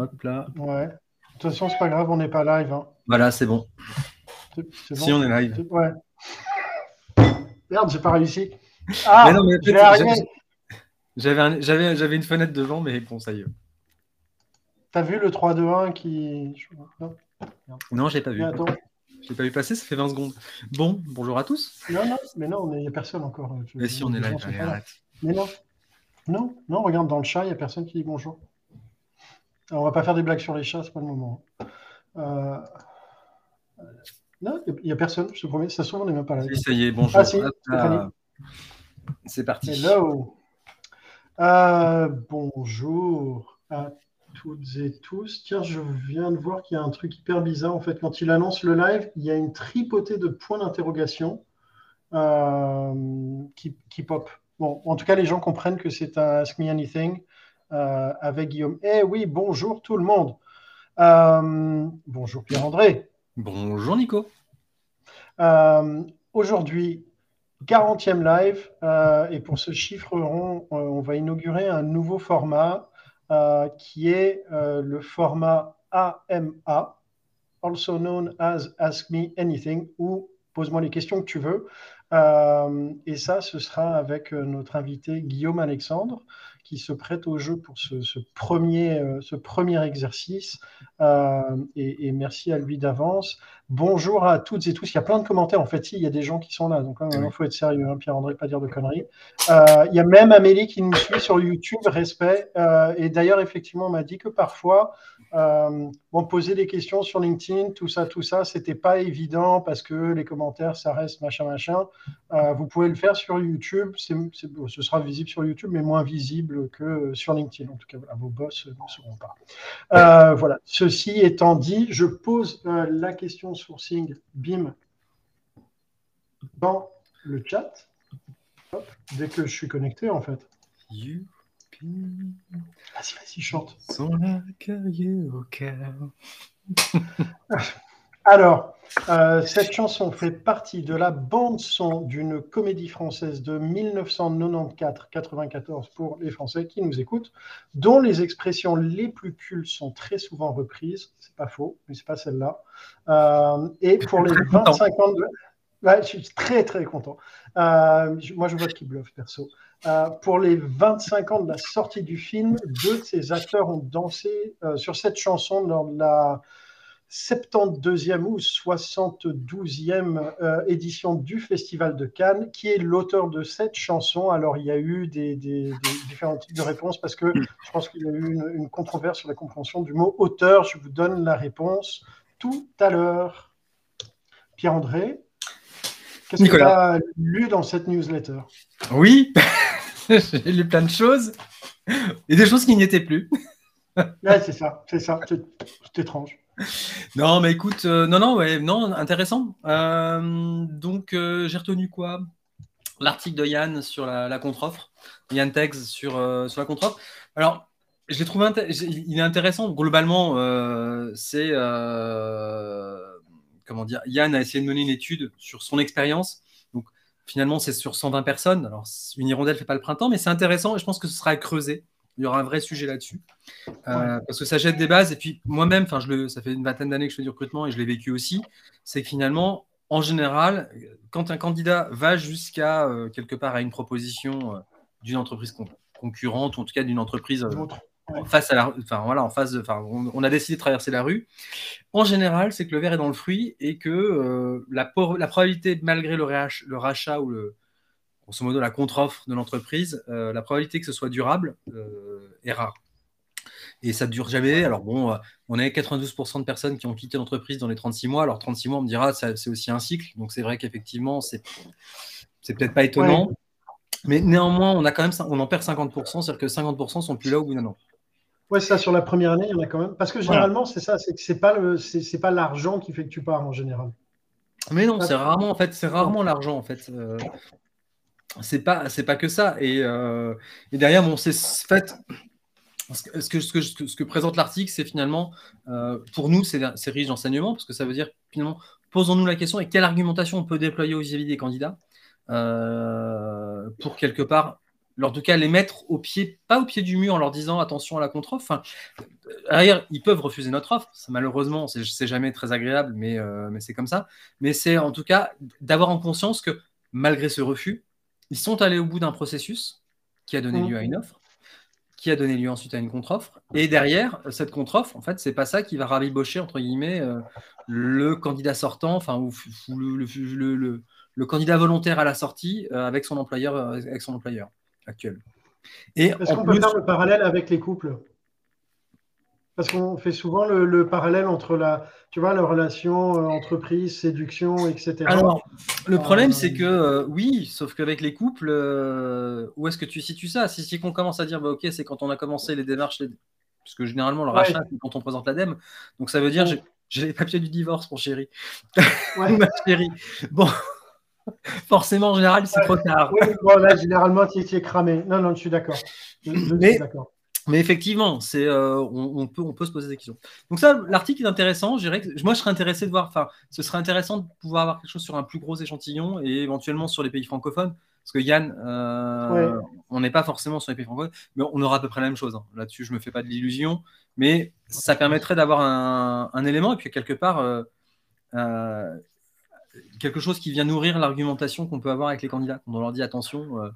Hop là. Ouais. De toute façon, c'est pas grave, on n'est pas live. Hein. Voilà, c'est bon. Si on est live. Ouais. Merde, j'ai pas réussi. Ah, Mais non, mais j'ai peut-être- arrivé. j'ai- J'avais un- j'avais j'avais une fenêtre devant, mais bon, ça y est. T'as vu le 3-2-1 qui. Non, l'ai pas vu. mais attends. Je l'ai pas vu passer, ça fait 20 secondes. Bon, bonjour à tous. Non, non, mais non, il n'y a personne encore. Je- Mais si on est live, allez, arrête. Mais non. Non, non, regarde dans le chat, il n'y a personne qui dit bonjour. Alors, on va pas faire des blagues sur les chats, c'est pas le moment. Euh, Non, il n'y a, personne, je te promets. Ça se trouve, on n'est même pas là. Ça y est, bonjour. Ah, si, là. Stéphanie. C'est parti. Hello. Euh, bonjour à toutes et tous. Tiens, je viens de voir qu'il y a un truc hyper bizarre. En fait, quand il annonce le live, il y a une tripotée de points d'interrogation euh, qui, qui pop. Bon, en tout cas, les gens comprennent que c'est un Ask Me Anything euh, avec Guillaume. Eh oui, bonjour tout le monde. Euh, bonjour Pierre-André. Bonjour Nico. Euh, Aujourd'hui, 40e live, et pour ce chiffre rond, on va inaugurer un nouveau format qui est le format AMA, also known as Ask Me Anything, ou Pose-moi les questions que tu veux. Et ça, ce sera avec notre invité Guillaume Alexandre, qui se prête au jeu pour ce, ce premier, euh, ce premier exercice. Euh, et, et merci à lui d'avance. Bonjour à toutes et tous. Il y a plein de commentaires. En fait, il y a des gens qui sont là. Donc, il faut être sérieux, hein, Pierre-André, pas dire de conneries. Euh, il y a même Amélie qui nous suit sur YouTube. Respect. Euh, et d'ailleurs, effectivement, on m'a dit que parfois, bon, poser des questions sur LinkedIn, tout ça, tout ça, c'était pas évident parce que les commentaires, ça reste machin, machin. Vous pouvez le faire sur YouTube. Bon, ce sera visible sur YouTube, mais moins visible que sur LinkedIn. En tout cas, voilà, vos boss ne sauront pas. Euh, voilà. Ceci étant dit, je pose euh, la question sourcing BIM dans le chat. Hop, dès que je suis connecté, en fait. You Vas-y, vas-y, chante. au cœur. Alors, euh, cette chanson fait partie de la bande-son d'une comédie française de 1994-94 pour les Français qui nous écoutent, dont les expressions les plus cultes sont très souvent reprises. C'est pas faux, mais c'est pas celle-là. Euh, et pour les Très content. 25 ans de. Ouais, je suis très très content. Euh, moi, je vote qui bluffe, perso. Euh, pour les 25 ans de la sortie du film, deux de ces acteurs ont dansé euh, sur cette chanson lors de la 72e ou 72e euh, édition du Festival de Cannes. Qui est l'auteur de cette chanson Alors, il y a eu des, des- des différents types de réponses parce que je pense qu'il y a eu une, une controverse sur la compréhension du mot auteur. Je vous donne la réponse tout à l'heure. Pierre-André, qu'est-ce que tu as lu dans cette newsletter? Oui, j'ai lu plein de choses. Et des choses qui n'y étaient plus. Ouais, c'est ça, c'est ça, c'est étrange. Non, mais écoute, euh, non, non, ouais, non, intéressant. Euh, donc, euh, j'ai retenu quoi? L'article de Yann sur la, contre-offre. Yann Tex sur, sur la contre-offre. Alors, je l'ai trouvé il est intéressant. Globalement, c'est. comment dire Yann a essayé de mener une étude sur son expérience. Donc, finalement, c'est sur 120 personnes. Alors, une hirondelle ne fait pas le printemps, mais c'est intéressant et je pense que ce sera à creuser. Il y aura un vrai sujet là-dessus. Euh, parce que ça jette des bases. Et puis moi-même, enfin, je le, ça fait une vingtaine d'années que je fais du recrutement et je l'ai vécu aussi. C'est que finalement, en général, quand un candidat va jusqu'à euh, quelque part à une proposition euh, d'une entreprise con- concurrente ou en tout cas d'une entreprise euh, face à la, enfin voilà, en face de, enfin, on, on a décidé de traverser la rue. En général, c'est que le verre est dans le fruit et que la, probabilité, malgré le rachat ou le, grosso modo, la contre-offre de l'entreprise, euh, la probabilité que ce soit durable euh, est rare. Et ça ne dure jamais. Alors bon, euh, on a 92% de personnes qui ont quitté l'entreprise dans les 36 mois. Alors 36 mois, on me dira, c'est aussi un cycle. Donc c'est vrai qu'effectivement, c'est peut-être pas étonnant. Mais néanmoins, on, a quand même, on en perd 50%, c'est-à-dire que 50% sont plus là au bout d'un an. Ouais, ça sur la première année, il y en a quand même. Parce que généralement, c'est ça, c'est que c'est pas le, c'est c'est pas l'argent qui fait que tu pars en général. Mais non, c'est rarement en fait, c'est rarement l'argent en fait. Euh, c'est pas, c'est pas que ça. Et, euh, et derrière, bon, c'est. Ce que, ce que, ce que, présente l'article, c'est finalement, euh, pour nous, c'est c'est riche d'enseignement, parce que ça veut dire, finalement, posons-nous la question et quelle argumentation on peut déployer vis-à-vis des candidats euh, pour quelque part en tout cas les mettre au pied, pas au pied du mur en leur disant attention à la contre-offre. Enfin, derrière, ils peuvent refuser notre offre. Ça, malheureusement, c'est jamais très agréable, mais, mais c'est comme ça. Mais c'est en tout cas d'avoir en conscience que malgré ce refus, ils sont allés au bout d'un processus qui a donné lieu à une offre qui a donné lieu ensuite à une contre-offre. Et derrière, cette contre-offre, en fait, c'est pas ça qui va rabibocher, entre guillemets, euh, le candidat sortant, enfin, ou, le, le, candidat volontaire à la sortie euh, avec, son employeur, euh, avec son employeur actuel. Est-ce qu'on peut faire le parallèle avec les couples? Parce qu'on fait souvent le, parallèle entre la, tu vois, la relation euh, entreprise, séduction, etc. Alors, le problème, c'est que euh, oui, sauf qu'avec les couples, euh, où est-ce que tu situes ça? Si, si on commence à dire, bah, ok, c'est quand on a commencé les démarches, parce que généralement, le rachat, c'est quand on présente l'ADEME. Donc, ça veut dire, j'ai les papiers du divorce, mon chéri. Ouais. Ma chérie. Bon. Forcément, en général, c'est trop tard. Oui, bon, là, généralement, tu es cramé. Non, non, je suis d'accord. Je, je suis d'accord. Mais effectivement, c'est, euh, on, peut, on peut se poser des questions. Donc ça, l'article est intéressant. Je que, moi, je serais intéressé de voir. Enfin, ce serait intéressant de pouvoir avoir quelque chose sur un plus gros échantillon et éventuellement sur les pays francophones. Parce que Yann, euh, on n'est pas forcément sur les pays francophones, mais on aura à peu près la même chose. Hein. Là-dessus, je me fais pas de l'illusion, mais ça permettrait d'avoir un, élément et puis quelque part euh, quelque chose qui vient nourrir l'argumentation qu'on peut avoir avec les candidats. On leur dit attention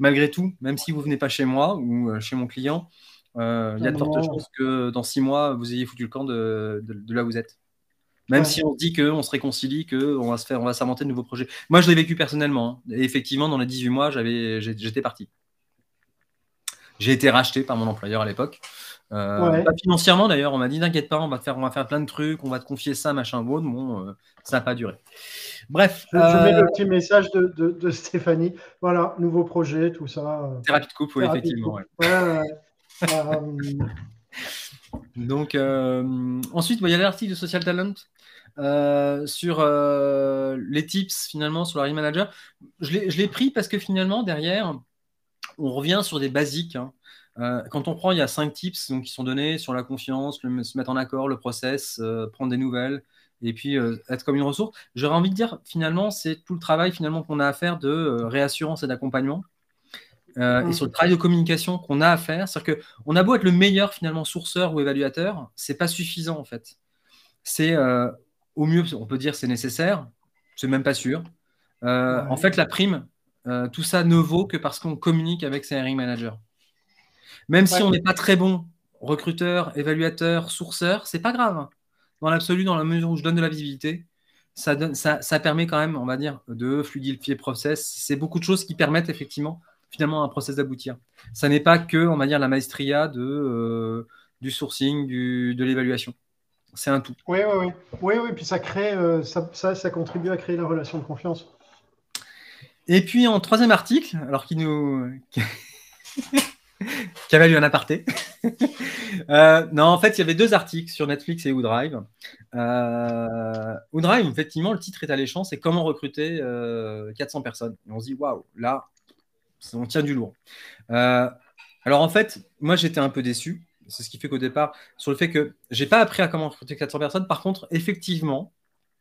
malgré tout, même si vous venez pas chez moi ou euh, chez mon client, euh, il y a de fortes chances que dans six mois, vous ayez foutu le camp de, là où vous êtes. Même si on dit qu'on se réconcilie, qu'on va se faire, on va s'inventer de nouveaux projets. Moi, je l'ai vécu personnellement. Hein. Et effectivement, dans les 18 mois, j'étais parti. J'ai été racheté par mon employeur à l'époque. Euh, pas financièrement d'ailleurs, on m'a dit t'inquiète pas, on va, faire, on va faire plein de trucs, on va te confier ça, machin, bon, bon euh, ça n'a pas duré. Bref. Je, mets le euh, petit message de, Stéphanie. Voilà, nouveau projet, tout ça. Thérapie de couple, oui, effectivement. Donc, ensuite, il y a l'article de Social Talent sur les tips finalement sur la manager. Je l'ai pris parce que finalement, derrière, on revient sur des basiques. Hein. Euh, quand on prend, il y a cinq tips donc, qui sont donnés sur la confiance, le, se mettre en accord, le process, euh, prendre des nouvelles et puis euh, être comme une ressource. J'aurais envie de dire, finalement, c'est tout le travail finalement qu'on a à faire de réassurance et d'accompagnement. Et sur le travail de communication qu'on a à faire, c'est-à-dire qu'on a beau être le meilleur finalement sourceur ou évaluateur, c'est pas suffisant en fait. C'est au mieux, on peut dire c'est nécessaire, c'est même pas sûr. En fait, la prime, tout ça ne vaut que parce qu'on communique avec ses hiring managers. Même si on n'est pas très bon recruteur, évaluateur, sourceur, c'est pas grave. Dans l'absolu, dans la mesure où je donne de la visibilité, ça, donne, ça, ça permet quand même, on va dire, de fluidifier le process. C'est beaucoup de choses qui permettent effectivement, finalement, un process d'aboutir. Ça n'est pas que, on va dire, la maestria de, euh, du sourcing, du, de l'évaluation. C'est un tout. Oui, oui, oui. Oui, oui, puis ça crée, euh, ça, ça, ça, contribue à créer la relation de confiance. Et puis en troisième article, alors qui nous. qui avait eu un aparté. Euh, non, en fait, il y avait deux articles sur Netflix et Woodrive. Euh, Woodrive, effectivement, le titre est alléchant, c'est comment recruter 400 euh, personnes. Et on se dit, waouh, là, on tient du lourd. alors, en fait, moi, j'étais un peu déçu. C'est ce qui fait qu'au départ, sur le fait que j'ai pas appris à comment recruter 400 personnes. Par contre, effectivement,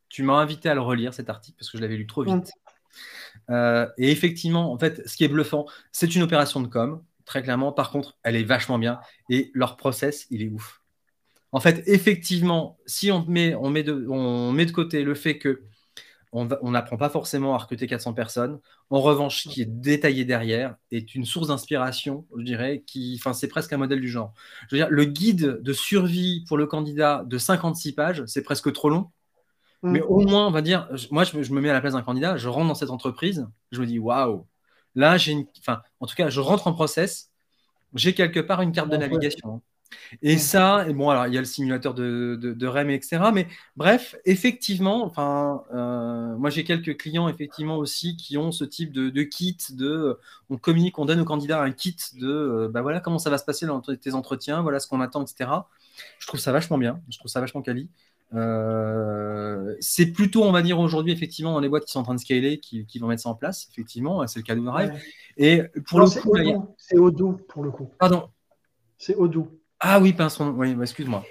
tu m'as invité à le relire, cet article, parce que je l'avais lu trop vite. et effectivement, en fait, ce qui est bluffant, c'est une opération de com très clairement. Par contre, elle est vachement bien et leur process, il est ouf. En fait, effectivement, si on met, on met, de, on met de côté le fait que on n'apprend pas forcément à recruter 400 personnes. En revanche, ce qui est détaillé derrière est une source d'inspiration, je dirais, qui, enfin, c'est presque un modèle du genre. Je veux dire, le guide de survie pour le candidat de 56 pages, c'est presque trop long. Mm. Mais au moins, on va dire, moi, je, je me mets à la place d'un candidat, je rentre dans cette entreprise, je me dis, waouh, Là, j'ai une... enfin, en tout cas, je rentre en process, j'ai quelque part une carte de navigation. Et ça, et bon, alors il y a le simulateur de, de, REM, etc. Mais bref, effectivement, enfin, euh, moi j'ai quelques clients effectivement aussi qui ont ce type de, de, kit de, on communique, on donne aux candidats un kit de, euh, bah voilà comment ça va se passer dans tes entretiens, voilà ce qu'on attend, etc. Je trouve ça vachement bien, je trouve ça vachement quali. Euh, c'est plutôt, on va dire aujourd'hui, effectivement, dans les boîtes qui sont en train de scaler, qui, vont mettre ça en place, effectivement, c'est le cas de Drive. Et pour le coup, c'est Odoo pour le coup. Pardon. C'est Odoo. Ah oui, pince, oui, excuse-moi,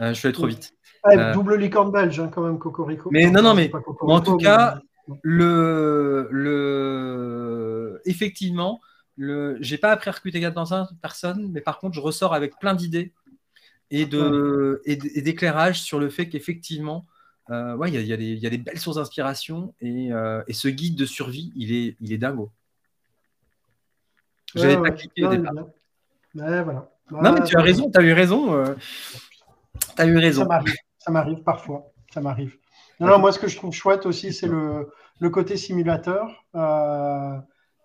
euh, je suis allé trop vite. Ah, euh, double licorne belge, hein, quand même, Cocorico. Mais non, non, mais en tout cas, le, le, effectivement, le, j'ai pas appris à recruter 400 personnes, mais par contre, je ressors avec plein d'idées et, de, et, d'éclairage sur le fait qu'effectivement, euh, ouais, il y, y, y, a des belles sources d'inspiration et, euh, et, ce guide de survie, il est, il est dingo. J'avais pas cliqué au départ. Voilà. non, mais tu as raison, tu as eu raison. Euh, tu as eu raison. Ça m'arrive, ça m'arrive parfois. Ça m'arrive. Non, non, moi, ce que je trouve chouette aussi, c'est le, le côté simulateur.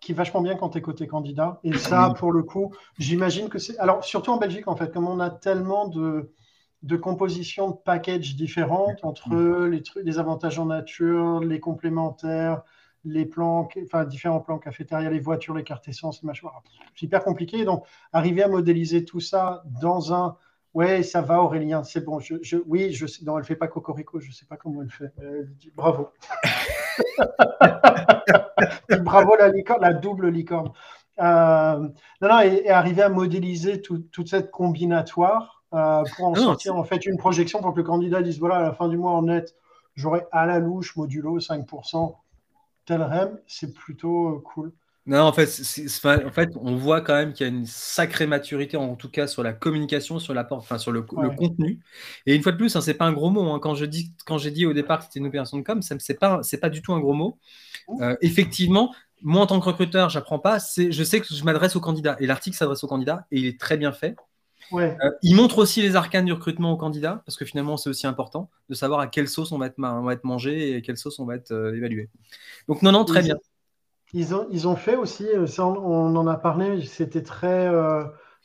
Qui est vachement bien quand tu es côté candidat. Et ça, pour le coup, j'imagine que c'est. Alors, surtout en Belgique, en fait, comme on a tellement de, de compositions de packages différentes entre les, trucs, les avantages en nature, les complémentaires, les plans, enfin, différents plans cafétéria, les voitures, les cartes essence, machin. C'est hyper compliqué. Donc, arriver à modéliser tout ça dans un. Ouais, ça va, Aurélien, c'est bon. Je, je, oui, je sais. Non, elle fait pas Cocorico, je sais pas comment elle fait. Dit bravo. Bravo la licorne, la double licorne. Euh, non, non, et, arriver à modéliser toute cette combinatoire euh, pour en sortir en fait une projection pour que le candidat dise voilà, à la fin du mois en net, j'aurai à la louche modulo 5%, tel REM, c'est plutôt euh, cool. Non, en fait, en fait, on voit quand même qu'il y a une sacrée maturité, en tout cas sur la communication, sur la enfin, sur le, contenu. Et une fois de plus, hein, c'est pas un gros mot. Hein. Quand je dis, quand j'ai dit au départ que c'était une opération de com, c'est pas, c'est pas du tout un gros mot. Euh, effectivement, moi en tant que recruteur, j'apprends pas. Je sais que je m'adresse au candidat et l'article s'adresse au candidat et il est très bien fait. Ouais. Euh, il montre aussi les arcanes du recrutement au candidat parce que finalement, c'est aussi important de savoir à quelle sauce on va être, on va être mangé et à quelle sauce on va être euh, évalué. Donc non, non, très bien. Ils ont, ils ont fait aussi, euh, on, en a parlé, c'était très. Euh,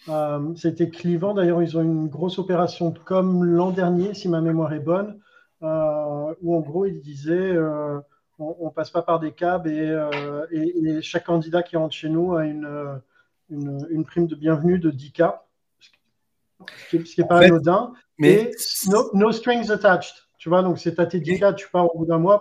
euh, c'était clivant. D'ailleurs, ils ont une grosse opération comme l'an dernier, si ma mémoire est bonne, où en gros, ils disaient on, ne passe pas par des câbles et, chaque candidat qui rentre chez nous a une, une, prime de bienvenue de 10K, ce qui n'est pas anodin. Mais no, strings attached. Tu vois, donc c'est à tes 10K, tu pars au bout d'un mois.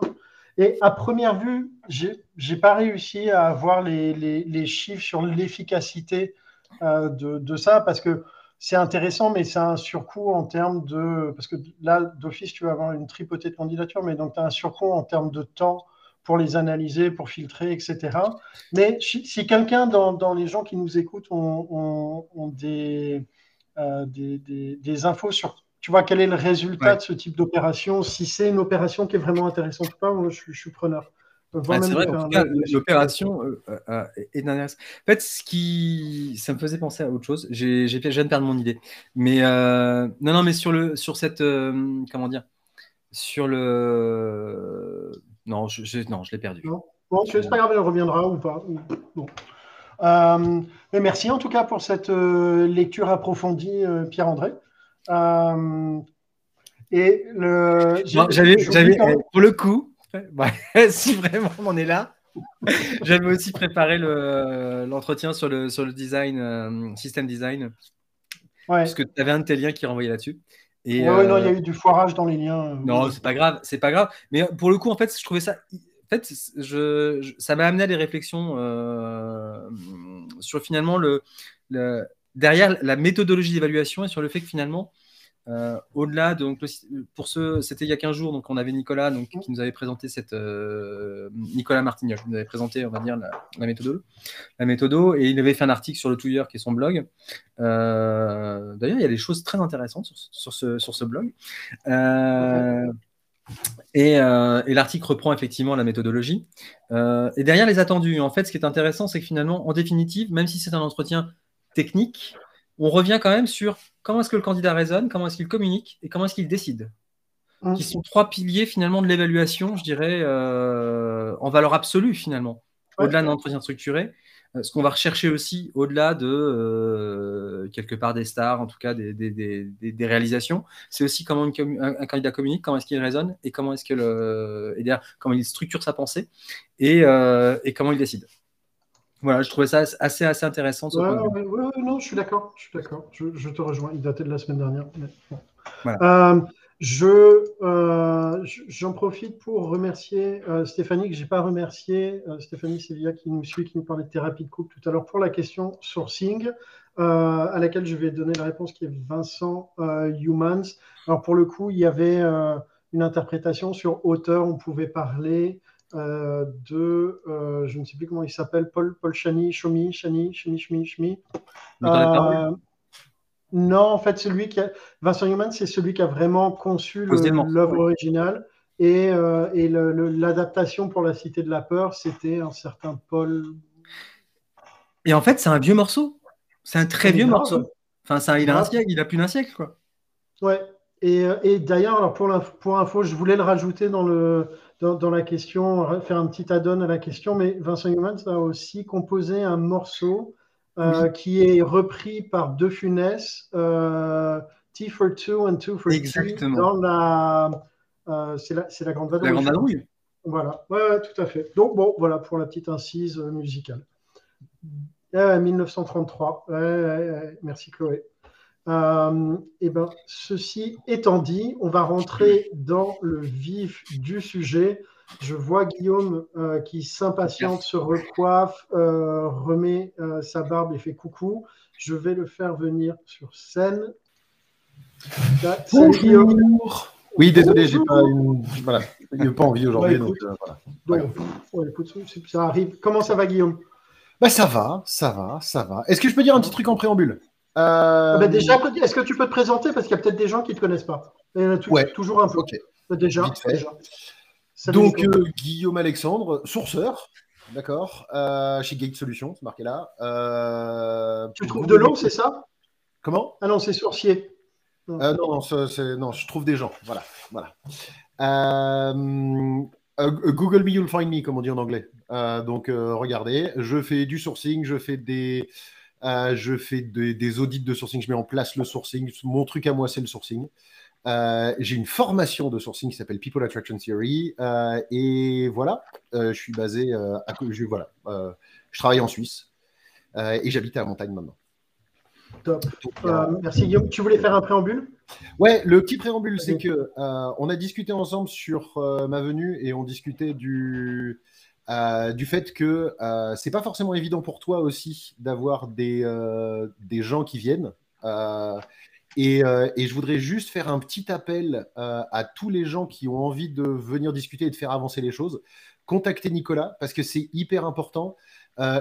Et à première vue, j'ai n'ai pas réussi à avoir les, chiffres sur l'efficacité euh, de, ça parce que c'est intéressant, mais c'est un surcoût en termes de. Parce que là, d'office, tu vas avoir une tripotée de candidatures, mais donc tu as un surcoût en termes de temps pour les analyser, pour filtrer, etc. Mais si quelqu'un dans, les gens qui nous écoutent ont, euh, des infos sur tu vois, quel est le résultat de ce type d'opération Si c'est une opération qui est vraiment intéressante ou pas, moi, je, suis preneur. c'est vrai, en tout cas, l'opération euh, euh, est intéressante. En fait, ce qui, ça me faisait penser à autre chose. J'ai, j'ai, je viens de perdre mon idée. Mais euh, non, non, mais sur le, sur cette, comment dire, sur le, non, je, non, je l'ai perdu. Bon, c'est pas grave, elle reviendra ou pas. Bon. mais merci en tout cas pour cette lecture approfondie, Pierre-André. Euh, et le. j'avais, pour le coup, si vraiment on est là, j'avais aussi préparé le, l'entretien sur le, sur le design, euh, système design. Parce que tu avais un de tes liens qui renvoyait là-dessus. Et, non, il y a euh, eu du foirage dans les liens. Non, c'est pas grave, c'est pas grave. Mais pour le coup, en fait, je trouvais ça. En fait, je, ça m'a amené à des réflexions sur finalement le, le, derrière la méthodologie d'évaluation et sur le fait que finalement, euh, au-delà, donc pour ce, c'était il y a 15 jours, donc on avait Nicolas donc, qui nous avait présenté cette euh, Nicolas Martignol qui nous avait présenté, on va dire, la, méthode, la méthodo, et il avait fait un article sur le Touilleur qui est son blog. Euh, d'ailleurs, il y a des choses très intéressantes sur, ce, sur ce blog. Et, et l'article reprend effectivement la méthodologie. et derrière les attendus, en fait, ce qui est intéressant, c'est que finalement, en définitive, même si c'est un entretien technique, on revient quand même sur comment est-ce que le candidat raisonne, comment est-ce qu'il communique et comment est-ce qu'il décide. Qui sont trois piliers finalement de l'évaluation, je dirais, euh, en valeur absolue finalement, au-delà d'un entretien structuré. Euh, ce qu'on va rechercher aussi, au-delà de euh, quelque part des stars, en tout cas des, des, réalisations, c'est aussi comment un, candidat communique, comment est-ce qu'il raisonne et comment est-ce que le, et comment il structure sa pensée et, et comment il décide. Voilà, je trouvais ça assez, assez intéressant. non, je suis d'accord. Je suis d'accord. Je, te rejoins. Il datait de la semaine dernière. Euh, je, euh, j'en profite pour remercier euh, Stéphanie, que je n'ai pas remercié, Stéphanie Sevilla qui nous suit, qui nous parlait de thérapie de couple tout à l'heure, pour la question sourcing, à laquelle je vais donner la réponse qui est Vincent Humans. Alors pour le coup, il y avait une interprétation sur auteur, on pouvait parler de, je ne sais plus comment il s'appelle, Paul, Paul Chani, Chomi, Chani, Chani, Chmi, Chmi. Non, en fait, celui qui a... Vincent Newman, c'est celui qui a vraiment conçu l'œuvre originale. Et, l'adaptation pour la Cité de la Peur, c'était un certain Paul. Et en fait, c'est un vieux morceau. C'est un très vieux morceau. Enfin, ça, il a un siècle, il a plus d'un siècle, quoi. Ouais. Et, et d'ailleurs, pour, pour info, je voulais le rajouter dans, le, dans, la question, faire un petit add-on à la question, mais Vincent Newman a aussi composé un morceau euh, qui est repris par De Funès, euh, T for Two and Two for Exactement. dans la. Euh, c'est la, la, Grande Vadrouille. La Grande Vadrouille. Voilà, ouais, tout à fait. Donc, bon, voilà pour la petite incise musicale. 1933. merci Chloé. Euh, et ben, ceci étant dit, on va rentrer dans le vif du sujet. Je vois Guillaume euh, qui s'impatiente, se recoiffe, euh, remet sa barbe et fait coucou. Je vais le faire venir sur scène. Bonjour. Oui, désolé, j'ai pas, une... voilà, pas envie aujourd'hui. ça arrive. Comment ça va, Guillaume? Bah, Ça va, ça va, ça va. Est-ce que je peux dire un petit truc en préambule? Euh, ah bah, déjà, est-ce que tu peux te présenter? Parce qu'il y a peut-être des gens qui ne te connaissent pas. Toujours un peu. Bah, déjà. Donc, euh, Guillaume Alexandre, sourceur, d'accord, euh, chez Gate Solutions, c'est marqué là. tu trouves de l'eau, c'est ça? Comment? Ah non, c'est sourcier. Non. non, non, je trouve des gens. Voilà. voilà. Google me, you'll find me, comme on dit en anglais. donc, regardez, je fais du sourcing, je fais des euh, je fais des audits de sourcing, je mets en place le sourcing. Mon truc à moi, c'est le sourcing. Euh, j'ai une formation de sourcing qui s'appelle People Attraction Theory. Euh, et voilà, je suis basé à. Je, voilà, je travaille en Suisse et j'habite à la montagne maintenant. Top. merci Guillaume. Tu voulais faire un préambule? Ouais, le petit préambule, c'est que on a discuté ensemble sur ma venue et on discutait du, euh, du fait que euh, c'est pas forcément évident pour toi aussi d'avoir des, euh, des gens qui viennent. Et, et, je voudrais juste faire un petit appel à tous les gens qui ont envie de venir discuter et de faire avancer les choses. Contactez Nicolas parce que c'est hyper important.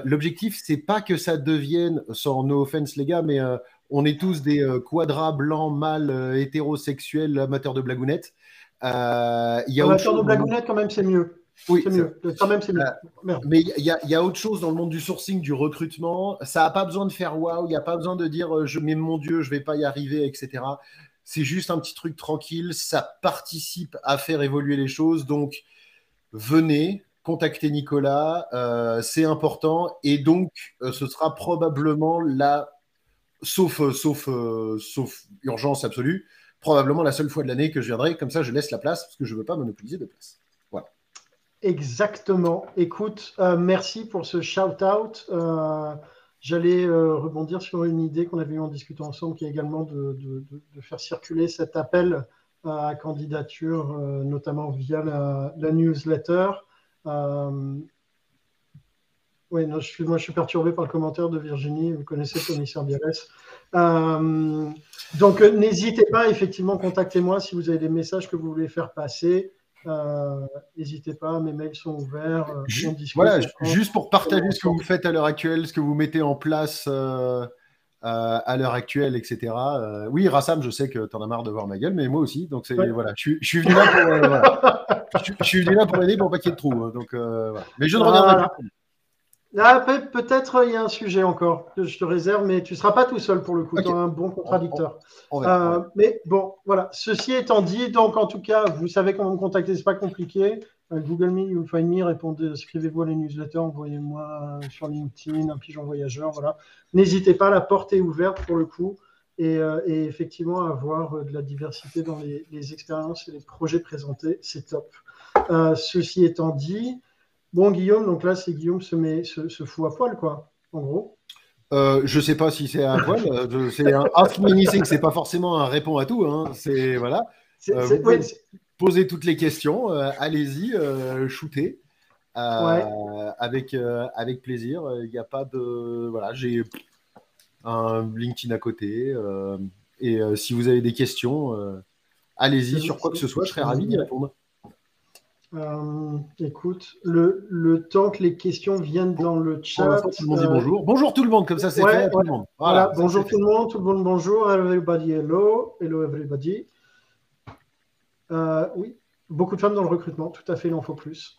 L'objectif, c'est pas que ça devienne, sans no offense les gars, mais on est tous des quadras blancs, mâles, hétérosexuels, amateurs de blagounettes. Il y a amateurs de blagounettes, quand même, c'est mieux. Oui, c'est mieux. Quand même, c'est mieux. Euh, mais il y, a autre chose dans le monde du sourcing, du recrutement. Ça n'a pas besoin de faire waouh, il n'y a pas besoin de dire euh, je, mais mon Dieu, je ne vais pas y arriver, etc. C'est juste un petit truc tranquille. Ça participe à faire évoluer les choses. Donc, venez, contactez Nicolas. Euh, c'est important. Et donc, ce sera probablement la, sauf, sauf, sauf urgence absolue, probablement la seule fois de l'année que je viendrai. Comme ça, je laisse la place parce que je ne veux pas monopoliser de place. Exactement. Écoute, euh, merci pour ce shout-out. Euh, j'allais euh, rebondir sur une idée qu'on avait eu en discutant ensemble, qui est également de, faire circuler cet appel à candidature, notamment via la, newsletter. oui, non, je suis, moi je suis perturbé par le commentaire de Virginie, vous connaissez le commissaire Biarès. donc n'hésitez pas, effectivement, contactez-moi si vous avez des messages que vous voulez faire passer. Euh, n'hésitez pas, mes mails sont ouverts. Euh, voilà, juste pour partager ce que vous faites à l'heure actuelle, ce que vous mettez en place euh, à l'heure actuelle, etc. oui, Rassam, je sais que tu en as marre de voir ma gueule, mais moi aussi. Donc, c'est voilà, je, suis venu là pour, je, suis venu là pour aider pour pas qu'il y ait de trous. Hein, donc, Mais je ne reviendrai pas. Ah, peut-être il y a un sujet encore que je te réserve, mais tu ne seras pas tout seul pour le coup. Tu es un bon contradicteur. Euh, mais bon, voilà. Ceci étant dit, donc en tout cas, vous savez comment me contacter, c'est pas compliqué. Euh, Google Me, you find me, répondez, inscrivez-vous à les newsletters, envoyez-moi euh, sur LinkedIn un pigeon voyageur. Voilà. N'hésitez pas, la porte est ouverte pour le coup. Et, et effectivement, avoir de la diversité dans les, les expériences et les projets présentés, c'est top. ceci étant dit, Bon, Guillaume, donc là, c'est Guillaume se, met, se, fout à poil, quoi, en gros. Euh, je sais pas si c'est à poil. Euh, c'est un ask anything, c'est pas forcément un répond à tout. Hein. C'est voilà. Euh, posez toutes les questions. Euh, allez-y, shootez. avec, avec plaisir. Il n'y a pas de. Voilà, j'ai un LinkedIn à côté. et si vous avez des questions, allez-y sur quoi que ce soit, je serais ravi d'y répondre. Euh, écoute, le, le, temps que les questions viennent dans le chat. tout le monde dit bonjour. Bonjour tout le monde, comme ça c'est fait. Tout le monde. Voilà, bonjour tout le monde, tout le monde bonjour. Everybody, hello. Hello everybody. oui, beaucoup de femmes dans le recrutement, tout à fait, il en faut plus.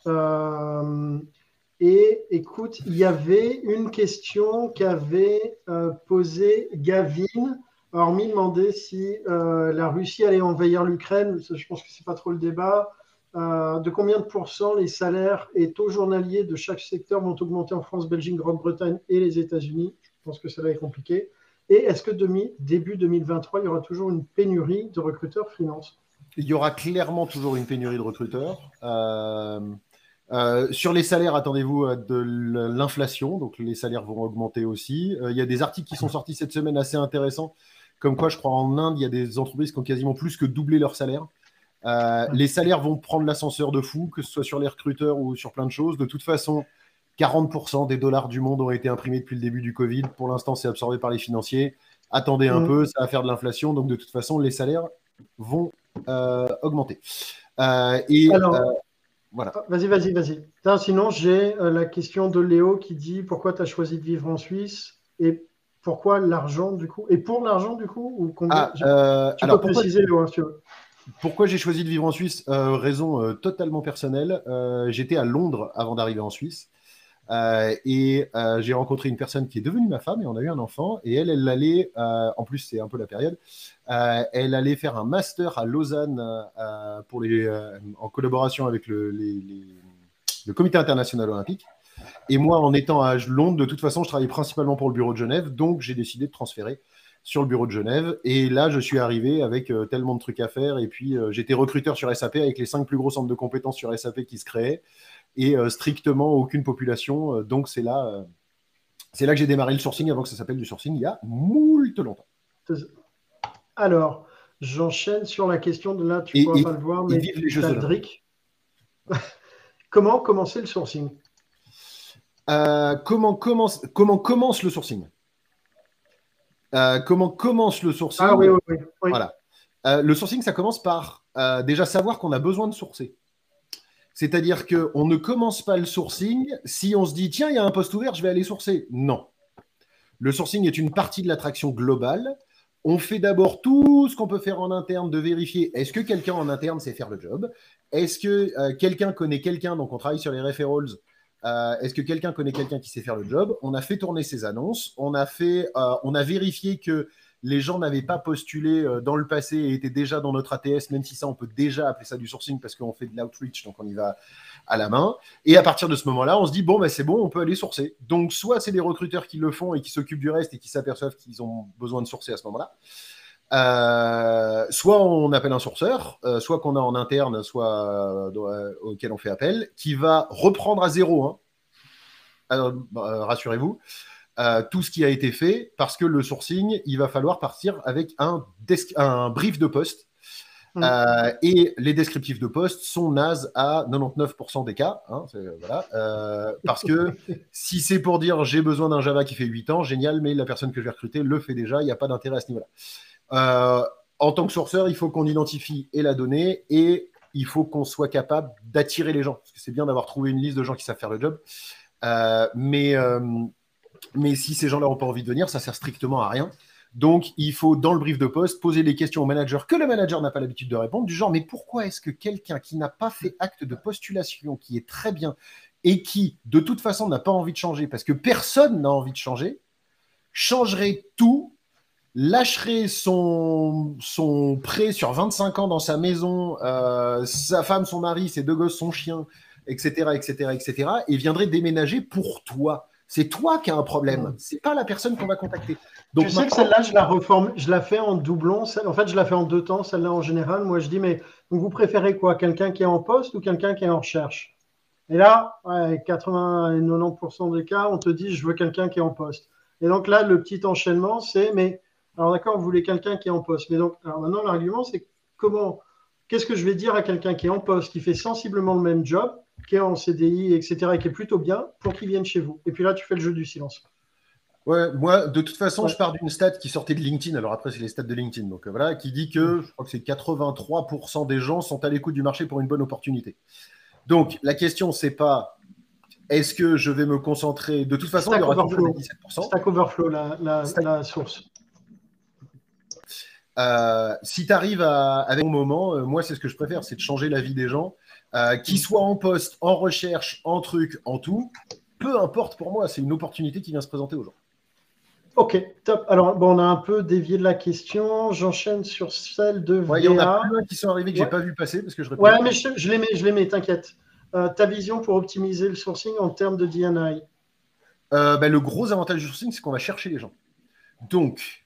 et écoute, il y avait une question qu'avait posée Gavin hormis demander si euh, la Russie allait envahir l'Ukraine, je pense que ce n'est pas trop le débat, euh, de combien de pourcents les salaires et taux journaliers de chaque secteur vont augmenter en France, Belgique, Grande-Bretagne et les États-Unis? Je pense que cela est compliqué. Et est-ce que début 2023, il y aura toujours une pénurie de recruteurs freelance? Il y aura clairement toujours une pénurie de recruteurs. Euh, sur les salaires, attendez-vous de l'inflation, donc les salaires vont augmenter aussi. il y a des articles qui sont sortis cette semaine assez intéressants comme quoi, je crois en Inde, il y a des entreprises qui ont quasiment plus que doublé leur salaire. Euh, les salaires vont prendre l'ascenseur de fou, que ce soit sur les recruteurs ou sur plein de choses. De toute façon, 40% des dollars du monde ont été imprimés depuis le début du Covid. Pour l'instant, c'est absorbé par les financiers. Attendez un mm. peu, ça va faire de l'inflation. Donc, de toute façon, les salaires vont euh, augmenter. Euh, et voilà. Ah, vas-y, vas-y, vas-y. Sinon, j'ai la question de Léo qui dit pourquoi tu as choisi de vivre en Suisse? Et pourquoi l'argent du coup? Et pour l'argent du coup ou ah, euh, Tu peux préciser, pourquoi, tu veux. Pourquoi j'ai choisi de vivre en Suisse? Euh, Raison euh, totalement personnelle. J'étais à Londres avant d'arriver en Suisse. et j'ai rencontré une personne qui est devenue ma femme et on a eu un enfant. Et elle, elle allait, en plus c'est un peu la période, elle allait faire un master à Lausanne pour les, en collaboration avec le, le Comité international olympique. Et moi, en étant à Londres, de toute façon, je travaillais principalement pour le bureau de Genève, donc j'ai décidé de transférer sur le bureau de Genève. Et là, je suis arrivé avec euh, tellement de trucs à faire. Et puis, euh, j'étais recruteur sur SAP avec les cinq plus gros centres de compétences sur SAP qui se créaient et euh, strictement aucune population. donc, c'est là, c'est là que j'ai démarré le sourcing avant que ça s'appelle du sourcing il y a moult longtemps. Alors, j'enchaîne sur la question de là, tu ne pourras pas le voir, mais Comment commencer le sourcing? Comment, commence, comment commence le sourcing? Euh, Comment commence le sourcing Ah oui, oui, oui. Voilà. Euh, le sourcing, ça commence par déjà savoir qu'on a besoin de sourcer. C'est-à-dire qu'on ne commence pas le sourcing si on se dit tiens, il y a un poste ouvert, je vais aller sourcer. Non. Le sourcing est une partie de l'attraction globale. On fait d'abord tout ce qu'on peut faire en interne de vérifier est-ce que quelqu'un en interne sait faire le job? Est-ce que quelqu'un connaît quelqu'un? Donc on travaille sur les referrals euh, est-ce que quelqu'un connaît quelqu'un qui sait faire le job? On a fait tourner ces annonces. On a, fait, euh, on a vérifié que les gens n'avaient pas postulé euh, dans le passé et étaient déjà dans notre ATS, même si ça, on peut déjà appeler ça du sourcing parce qu'on fait de l'outreach, donc on y va à la main. Et à partir de ce moment-là, on se dit, bon, ben, c'est bon, on peut aller sourcer. Donc, soit c'est des recruteurs qui le font et qui s'occupent du reste et qui s'aperçoivent qu'ils ont besoin de sourcer à ce moment-là. Soit on appelle un sourceur, soit qu'on a en interne, soit auquel on fait appel, qui va reprendre à zéro. Hein, alors, bah, rassurez-vous, euh, tout ce qui a été fait, parce que le sourcing, il va falloir partir avec un, un brief de poste. Mm. Euh, et les descriptifs de poste sont nazes à 99% des cas. Hein, voilà, euh, parce que si c'est pour dire j'ai besoin d'un Java qui fait 8 ans, génial, mais la personne que je vais recruter le fait déjà, il n'y a pas d'intérêt à ce niveau-là. En tant que sourceur, il faut qu'on identifie et la donnée et il faut qu'on soit capable d'attirer les gens. Parce que c'est bien d'avoir trouvé une liste de gens qui savent faire le job. Euh, mais, euh, mais si ces gens-là n'ont pas envie de venir, ça sert strictement à rien. Donc, il faut, dans le brief de poste, poser des questions au manager que le manager n'a pas l'habitude de répondre, du genre, mais pourquoi est-ce que quelqu'un qui n'a pas fait acte de postulation, qui est très bien, et qui, de toute façon, n'a pas envie de changer, parce que personne n'a envie de changer, changerait tout, lâcherait son, son prêt sur 25 ans dans sa maison, euh, sa femme, son mari, ses deux gosses, son chien, etc., etc., etc., et viendrait déménager pour toi. C'est toi qui as un problème, c'est pas la personne qu'on va contacter. Donc, tu sais que celle-là, je la reforme, je la fais en doublon. En fait, je la fais en deux temps. Celle-là, en général, moi, je dis, mais vous préférez quoi? Quelqu'un qui est en poste ou quelqu'un qui est en recherche? Et là, 80 90% des cas, on te dit, je veux quelqu'un qui est en poste. Et donc là, le petit enchaînement, c'est, mais alors d'accord, vous voulez quelqu'un qui est en poste. Mais donc, alors maintenant, l'argument, c'est comment Qu'est-ce que je vais dire à quelqu'un qui est en poste, qui fait sensiblement le même job qui est en CDI, etc., et qui est plutôt bien, pour qu'ils viennent chez vous. Et puis là, tu fais le jeu du silence. Ouais, moi, de toute façon, je pars d'une stat qui sortait de LinkedIn. Alors après, c'est les stats de LinkedIn. Donc euh, voilà, qui dit que je crois que c'est 83% des gens sont à l'écoute du marché pour une bonne opportunité. Donc, la question, c'est pas est-ce que je vais me concentrer? De toute façon, Stack il y aura Overflow. les 17%. Stack Overflow, la, la- Stack- la source. Euh, si tu arrives à, avec un moment, euh, moi, c'est ce que je préfère, c'est de changer la vie des gens, euh, qu'ils soient en poste, en recherche, en truc, en tout. Peu importe pour moi, c'est une opportunité qui vient se présenter aux gens. Ok, top. Alors, bon, on a un peu dévié de la question. J'enchaîne sur celle de Ouais, il y en a VA. plein qui sont arrivés que Ouais. j'ai pas vu passer parce que je réponds. Ouais, mais je, je les mets, je les mets, t'inquiète. Euh, ta vision pour optimiser le sourcing en termes de DNI bah, le gros avantage du sourcing, c'est qu'on va chercher les gens. Donc,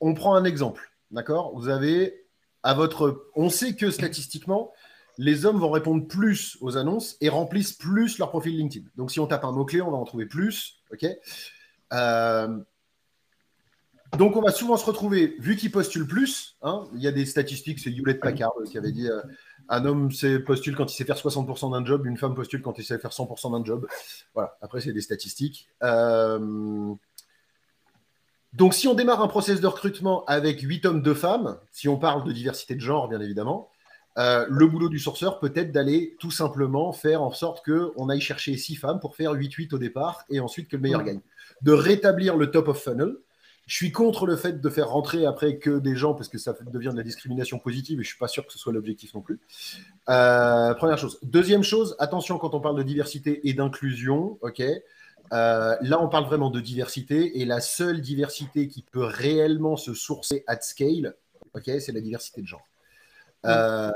on prend un exemple, d'accord? Vous avez à votre, on sait que statistiquement, les hommes vont répondre plus aux annonces et remplissent plus leur profil LinkedIn. Donc, si on tape un mot clé, on va en trouver plus, ok? Euh, Donc, on va souvent se retrouver, vu qu'ils postulent plus, hein, il y a des statistiques, c'est Hewlett Packard euh, qui avait dit euh, un homme postule quand il sait faire 60% d'un job, une femme postule quand il sait faire 100% d'un job. Voilà, après, c'est des statistiques. Donc, si on démarre un process de recrutement avec 8 hommes, 2 femmes, si on parle de diversité de genre, bien évidemment, euh, le boulot du sourceur peut être d'aller tout simplement faire en sorte qu'on aille chercher 6 femmes pour faire 8-8 au départ et ensuite que le meilleur gagne. De rétablir le top of funnel. Je suis contre le fait de faire rentrer après que des gens, parce que ça devient de la discrimination positive et je suis pas sûr que ce soit l'objectif non plus. Euh, première chose. Deuxième chose, attention quand on parle de diversité et d'inclusion, ok? Euh, là, on parle vraiment de diversité et la seule diversité qui peut réellement se sourcer at scale, c'est la diversité de genre. Euh,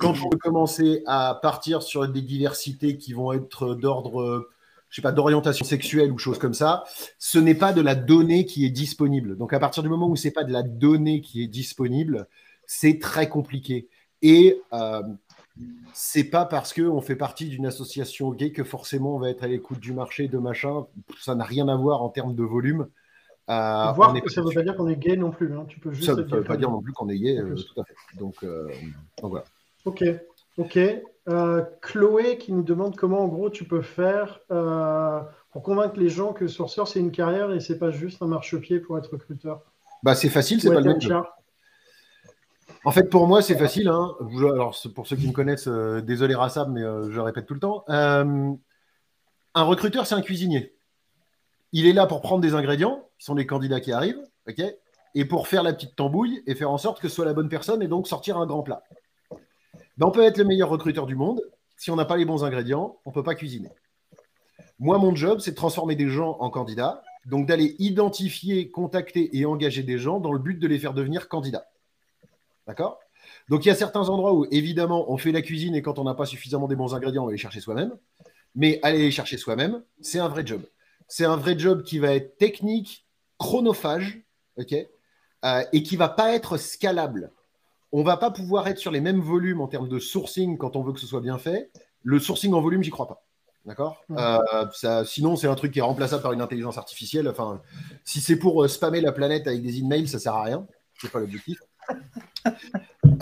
quand on peut commencer à partir sur des diversités qui vont être d'ordre, je sais pas, d'orientation sexuelle ou choses comme ça, ce n'est pas de la donnée qui est disponible. Donc, à partir du moment où c'est pas de la donnée qui est disponible, c'est très compliqué. Et euh, c'est pas parce qu'on fait partie d'une association gay que forcément on va être à l'écoute du marché, de machin. Ça n'a rien à voir en termes de volume. Euh, Voir que ça ne veut pas dire qu'on est gay non plus. hein. Tu peux juste ça ne veut pas dire non plus qu'on est gay, euh, tout à fait. Donc, euh, donc voilà. Ok, ok. Chloé qui nous demande comment en gros tu peux faire pour convaincre les gens que sourceur c'est une carrière et c'est pas juste un marchepied pour être recruteur. Bah, c'est facile, c'est pas le même job. En fait, pour moi, c'est facile. hein. Alors, pour ceux qui me connaissent, euh, désolé Rassab, mais euh, je le répète tout le temps. Euh, un recruteur, c'est un cuisinier. Il est là pour prendre des ingrédients, qui sont les candidats qui arrivent, ok, et pour faire la petite tambouille et faire en sorte que ce soit la bonne personne et donc sortir un grand plat. Ben, on peut être le meilleur recruteur du monde. Si on n'a pas les bons ingrédients, on ne peut pas cuisiner. Moi, mon job, c'est de transformer des gens en candidats, donc d'aller identifier, contacter et engager des gens dans le but de les faire devenir candidats. D'accord? Donc, il y a certains endroits où, évidemment, on fait la cuisine et quand on n'a pas suffisamment des bons ingrédients, on va les chercher soi-même. Mais aller les chercher soi-même, c'est un vrai job. C'est un vrai job qui va être technique, chronophage, ok? Euh, et qui va pas être scalable. On va pas pouvoir être sur les mêmes volumes en termes de sourcing quand on veut que ce soit bien fait. Le sourcing en volume, j'y crois pas. D'accord? Ouais. Euh, Sinon, c'est un truc qui est remplaçable par une intelligence artificielle. Enfin, si c'est pour euh, spammer la planète avec des emails, ça sert à rien. C'est pas l'objectif.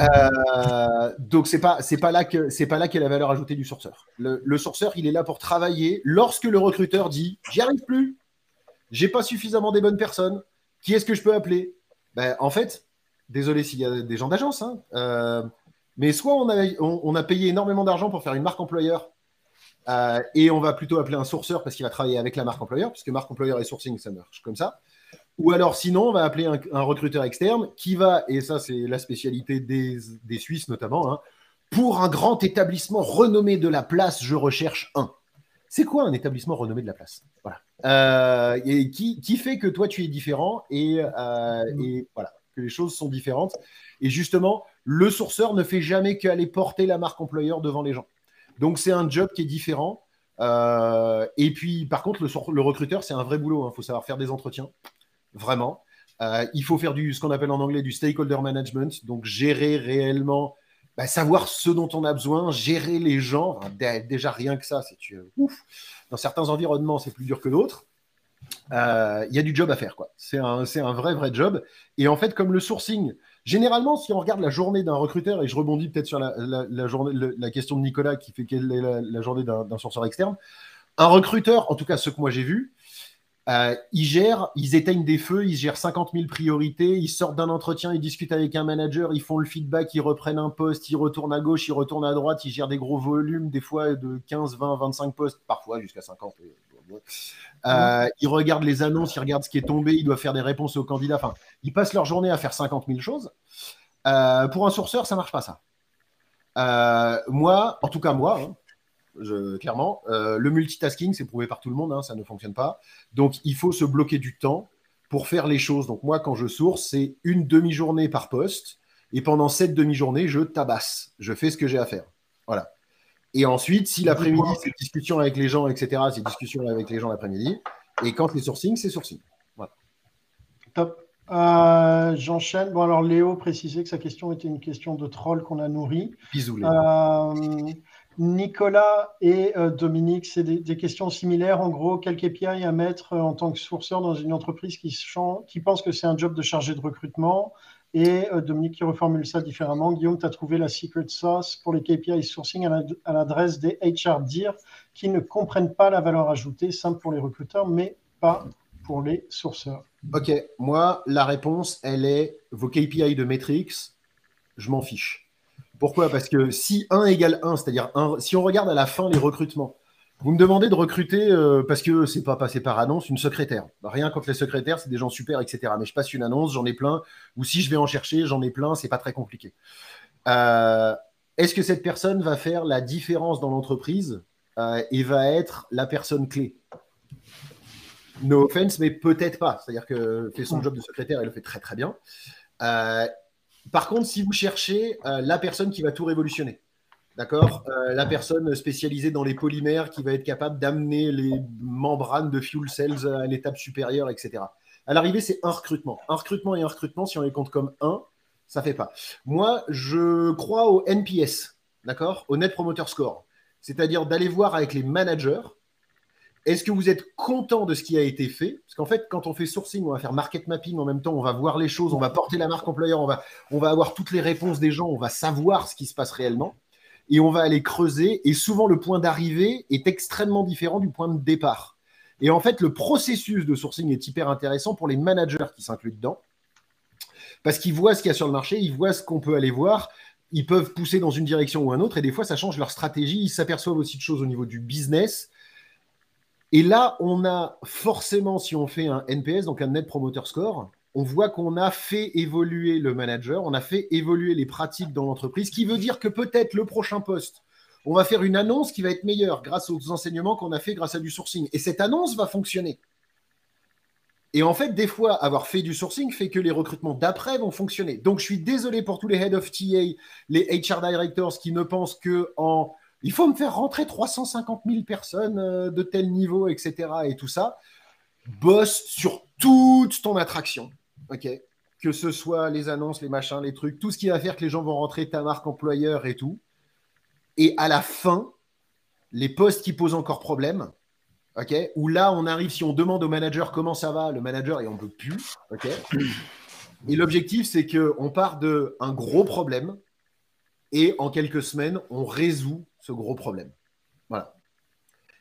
Euh, donc c'est pas pas là que c'est pas là qu'est la valeur ajoutée du sourceur. Le, sourceur, il est là pour travailler. Lorsque le recruteur dit j'y arrive plus, j'ai pas suffisamment des bonnes personnes, qui est-ce que je peux appeler? Ben, En fait, désolé s'il y a des gens d'agence, hein, euh, mais soit on a, on, on a payé énormément d'argent pour faire une marque employeur euh, et on va plutôt appeler un sourceur parce qu'il va travailler avec la marque employeur, puisque marque employeur et sourcing, ça marche comme ça. Ou alors sinon, on va appeler un, recruteur externe qui va, et ça c'est la spécialité des, des Suisses notamment, hein, pour un grand établissement renommé de la place, je recherche un. C'est quoi un établissement renommé de la place? Voilà. Euh, et qui, qui fait que toi tu es différent et, euh, et voilà, que les choses sont différentes. Et justement, le sourceur ne fait jamais qu'aller porter la marque employeur devant les gens. Donc c'est un job qui est différent. Euh, et puis par contre, le, recruteur, c'est un vrai boulot. Il faut savoir faire des entretiens, vraiment. Euh, il faut faire du, ce qu'on appelle en anglais du stakeholder management, donc gérer réellement, bah, savoir ce dont on a besoin, gérer les gens. Déjà rien que ça, c'est tu- ouf. Dans certains environnements, c'est plus dur que d'autres. Euh, Il y a du job à faire, quoi. C'est un, un vrai, vrai job. Et en fait, comme le sourcing, généralement, si on regarde la journée d'un recruteur, et je rebondis peut-être sur la, journée, la question de Nicolas qui fait quelle est la, journée d'un sourceur externe, un recruteur, en tout cas ce que moi j'ai vu, Euh, ils gèrent, ils éteignent des feux, ils gèrent 50 000 priorités, ils sortent d'un entretien, ils discutent avec un manager, ils font le feedback, ils reprennent un poste, ils retournent à gauche, ils retournent à droite, ils gèrent des gros volumes, des fois de 15, 20, 25 postes, parfois jusqu'à 50. Euh, ils regardent les annonces, ils regardent ce qui est tombé, ils doivent faire des réponses aux candidats. Enfin, ils passent leur journée à faire 50 000 choses. Euh, pour un sourceur, ça marche pas ça. moi, en tout cas moi, hein, clairement. Euh, le multitasking, c'est prouvé par tout le monde, hein, ça ne fonctionne pas. Donc, il faut se bloquer du temps pour faire les choses. Donc, moi, quand je source, c'est une demi-journée par poste. Et pendant cette demi-journée, je tabasse. Je fais ce que j'ai à faire. Voilà. Et ensuite, si l'après-midi, c'est discussion avec les gens, etc., c'est discussion avec les gens l'après-midi. Et quand c'est sourcing, c'est sourcing. Voilà. Top. Euh, j'enchaîne. Bon, alors Léo précisait que sa question était une question de troll qu'on a nourri. Bisous, Léo. Euh, Nicolas et euh, Dominique, c'est des, questions similaires. En gros, quel KPI à mettre euh, en tant que sourceur dans une entreprise qui, pense que c'est un job de chargé de recrutement Et euh, Dominique qui reformule ça différemment. Guillaume, tu as trouvé la secret sauce pour les KPI sourcing à l'adresse des HR DIR qui ne comprennent pas la valeur ajoutée, simple pour les recruteurs, mais pas pour les sourceurs. Ok, moi, la réponse, elle est vos KPI de Metrics, je m'en fiche. Pourquoi? Parce que si 1 égale 1, c'est-à-dire si on regarde à la fin les recrutements, vous me demandez de recruter euh, parce que c'est pas passé par annonce une secrétaire. Rien contre les secrétaires, c'est des gens super, etc. Mais je passe une annonce, j'en ai plein. Ou si je vais en chercher, j'en ai plein. C'est pas très compliqué. Euh, est-ce que cette personne va faire la différence dans l'entreprise euh, et va être la personne clé? No offense, mais peut-être pas. C'est-à-dire que fait son job de secrétaire, elle le fait très très bien. Par contre, si vous cherchez euh, la personne qui va tout révolutionner, d'accord euh, La personne spécialisée dans les polymères qui va être capable d'amener les membranes de fuel cells à l'étape supérieure, etc. À l'arrivée, c'est un recrutement. Un recrutement et un recrutement, si on les compte comme un, ça fait pas. Moi, je crois au NPS, d'accord Au Net Promoter Score. C'est-à-dire d'aller voir avec les managers est-ce que vous êtes content de ce qui a été fait? Parce qu'en fait, quand on fait sourcing, on va faire market mapping en même temps, on va voir les choses, on va porter la marque employeur, on va, avoir toutes les réponses des gens, on va savoir ce qui se passe réellement et on va aller creuser. Et souvent, le point d'arrivée est extrêmement différent du point de départ. Et en fait, le processus de sourcing est hyper intéressant pour les managers qui s'incluent dedans parce qu'ils voient ce qu'il y a sur le marché, ils voient ce qu'on peut aller voir. Ils peuvent pousser dans une direction ou un autre, et des fois, ça change leur stratégie. Ils s'aperçoivent aussi de choses au niveau du business, et là, on a forcément, si on fait un NPS, donc un Net Promoter Score, on voit qu'on a fait évoluer le manager, on a fait évoluer les pratiques dans l'entreprise, qui veut dire que peut-être le prochain poste, on va faire une annonce qui va être meilleure grâce aux enseignements qu'on a fait grâce à du sourcing. Et cette annonce va fonctionner. Et en fait, des fois, avoir fait du sourcing fait que les recrutements d'après vont fonctionner. Donc, je suis désolé pour tous les head of TA, les HR directors qui ne pensent que en il faut me faire rentrer 350 000 personnes euh, de tel niveau, etc. Et tout ça. Bosse sur toute ton attraction. OK? Que ce soit les annonces, les machins, les trucs, tout ce qui va faire que les gens vont rentrer ta marque employeur et tout. Et à la fin, les postes qui posent encore problème, OK? Où là, on arrive, si on demande au manager comment ça va, le manager, et on ne peut plus. OK? Et l'objectif, c'est qu'on part d'un gros problème et en quelques semaines, on résout gros problème. Voilà.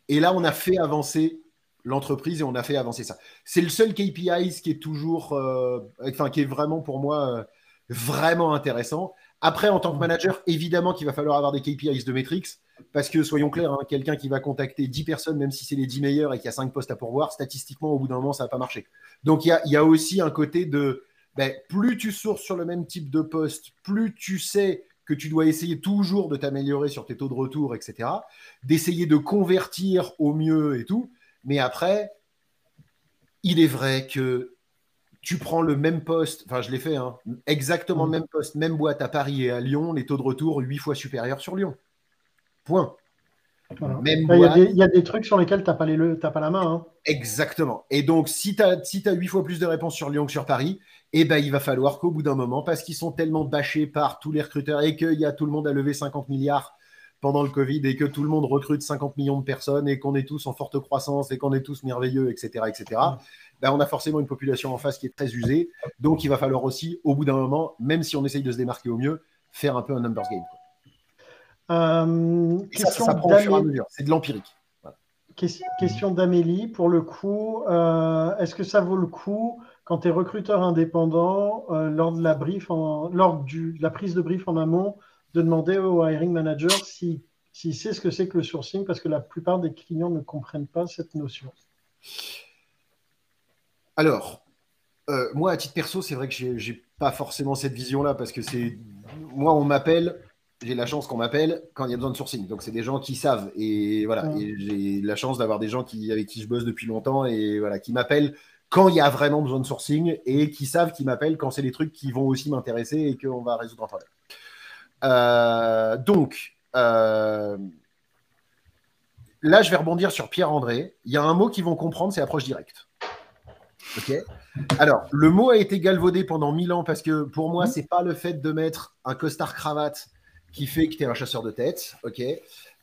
Et là, on a fait avancer l'entreprise et on a fait avancer ça. C'est le seul KPI qui est toujours, euh, enfin, qui est vraiment pour moi euh, vraiment intéressant. Après, en tant que manager, évidemment qu'il va falloir avoir des KPIs de metrics, parce que soyons clairs, hein, quelqu'un qui va contacter 10 personnes, même si c'est les 10 meilleurs et qu'il y a 5 postes à pourvoir, statistiquement, au bout d'un moment, ça va pas marcher. Donc, il y a, aussi un côté de, ben, plus tu sources sur le même type de poste, plus tu sais que tu dois essayer toujours de t'améliorer sur tes taux de retour, etc. D'essayer de convertir au mieux et tout. Mais après, il est vrai que tu prends le même poste, enfin je l'ai fait, hein, exactement le mm. même poste, même boîte à Paris et à Lyon, les taux de retour 8 fois supérieurs sur Lyon. Point. Il, y a des, trucs sur lesquels tu n'as pas, pas, la main. Hein. Exactement. Et donc, si tu as, si as 8 fois plus de réponses sur Lyon que sur Paris, eh ben, il va falloir qu'au bout d'un moment, parce qu'ils sont tellement bâchés par tous les recruteurs et qu'il y a tout le monde à lever 50 milliards pendant le Covid et que tout le monde recrute 50 millions de personnes et qu'on est tous en forte croissance et qu'on est tous merveilleux, etc., etc., ben, on a forcément une population en face qui est très usée. Donc, il va falloir aussi, au bout d'un moment, même si on essaye de se démarquer au mieux, faire un peu un numbers game. Euh, ça, ça, prend au fur et à mesure. C'est de l'empirique. question d'Amélie. Pour le coup, euh, est-ce que ça vaut le coup quand tu es recruteur indépendant, euh, lors, de la, brief en, lors du, de la prise de brief en amont, de demander au hiring manager s'il si, sait ce que c'est que le sourcing Parce que la plupart des clients ne comprennent pas cette notion? Alors, euh, moi, à titre perso, c'est vrai que j'ai n'ai pas forcément cette vision-là parce que c'est moi, on m'appelle, j'ai la chance qu'on m'appelle quand il y a besoin de sourcing. Donc, c'est des gens qui savent et voilà. j'ai la chance d'avoir des gens qui, avec qui je bosse depuis longtemps et voilà, qui m'appellent quand il y a vraiment besoin de sourcing et qui savent qu'ils m'appellent quand c'est des trucs qui vont aussi m'intéresser et qu'on va résoudre un problème. Euh, donc, euh, là, je vais rebondir sur Pierre-André. Il y a un mot qu'ils vont comprendre, c'est approche directe. Ok. Alors, le mot a été galvaudé pendant mille ans parce que pour moi, c'est pas le fait de mettre un costard cravate qui fait que tu es un chasseur de tête. Ok.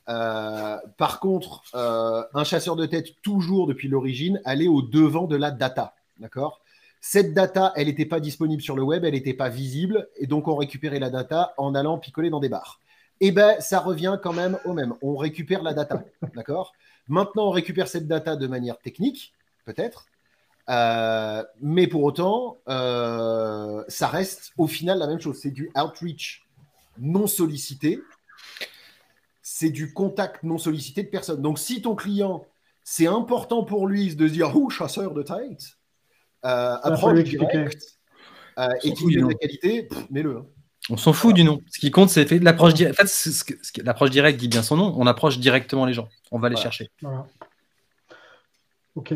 Euh, par contre, euh, un chasseur de tête, toujours depuis l'origine, allait au devant de la data. D'accord Cette data, elle n'était pas disponible sur le web, elle n'était pas visible, et donc on récupérait la data en allant picoler dans des bars. Eh bien, ça revient quand même au même. On récupère la data. D'accord Maintenant, on récupère cette data de manière technique, peut-être. Euh, mais pour autant, ça reste au final la même chose. C'est du outreach non sollicité c'est du contact non sollicité de personne. Donc, si ton client, c'est important pour lui de se dire, oh, chasseur de tête, euh, approche direct, euh, et qu'il de la qualité, mets-le. Hein. On s'en fout du nom. Ce qui compte, c'est l'approche directe. En fait, l'approche directe dit bien son nom. On approche directement les gens. On va les chercher. Ok.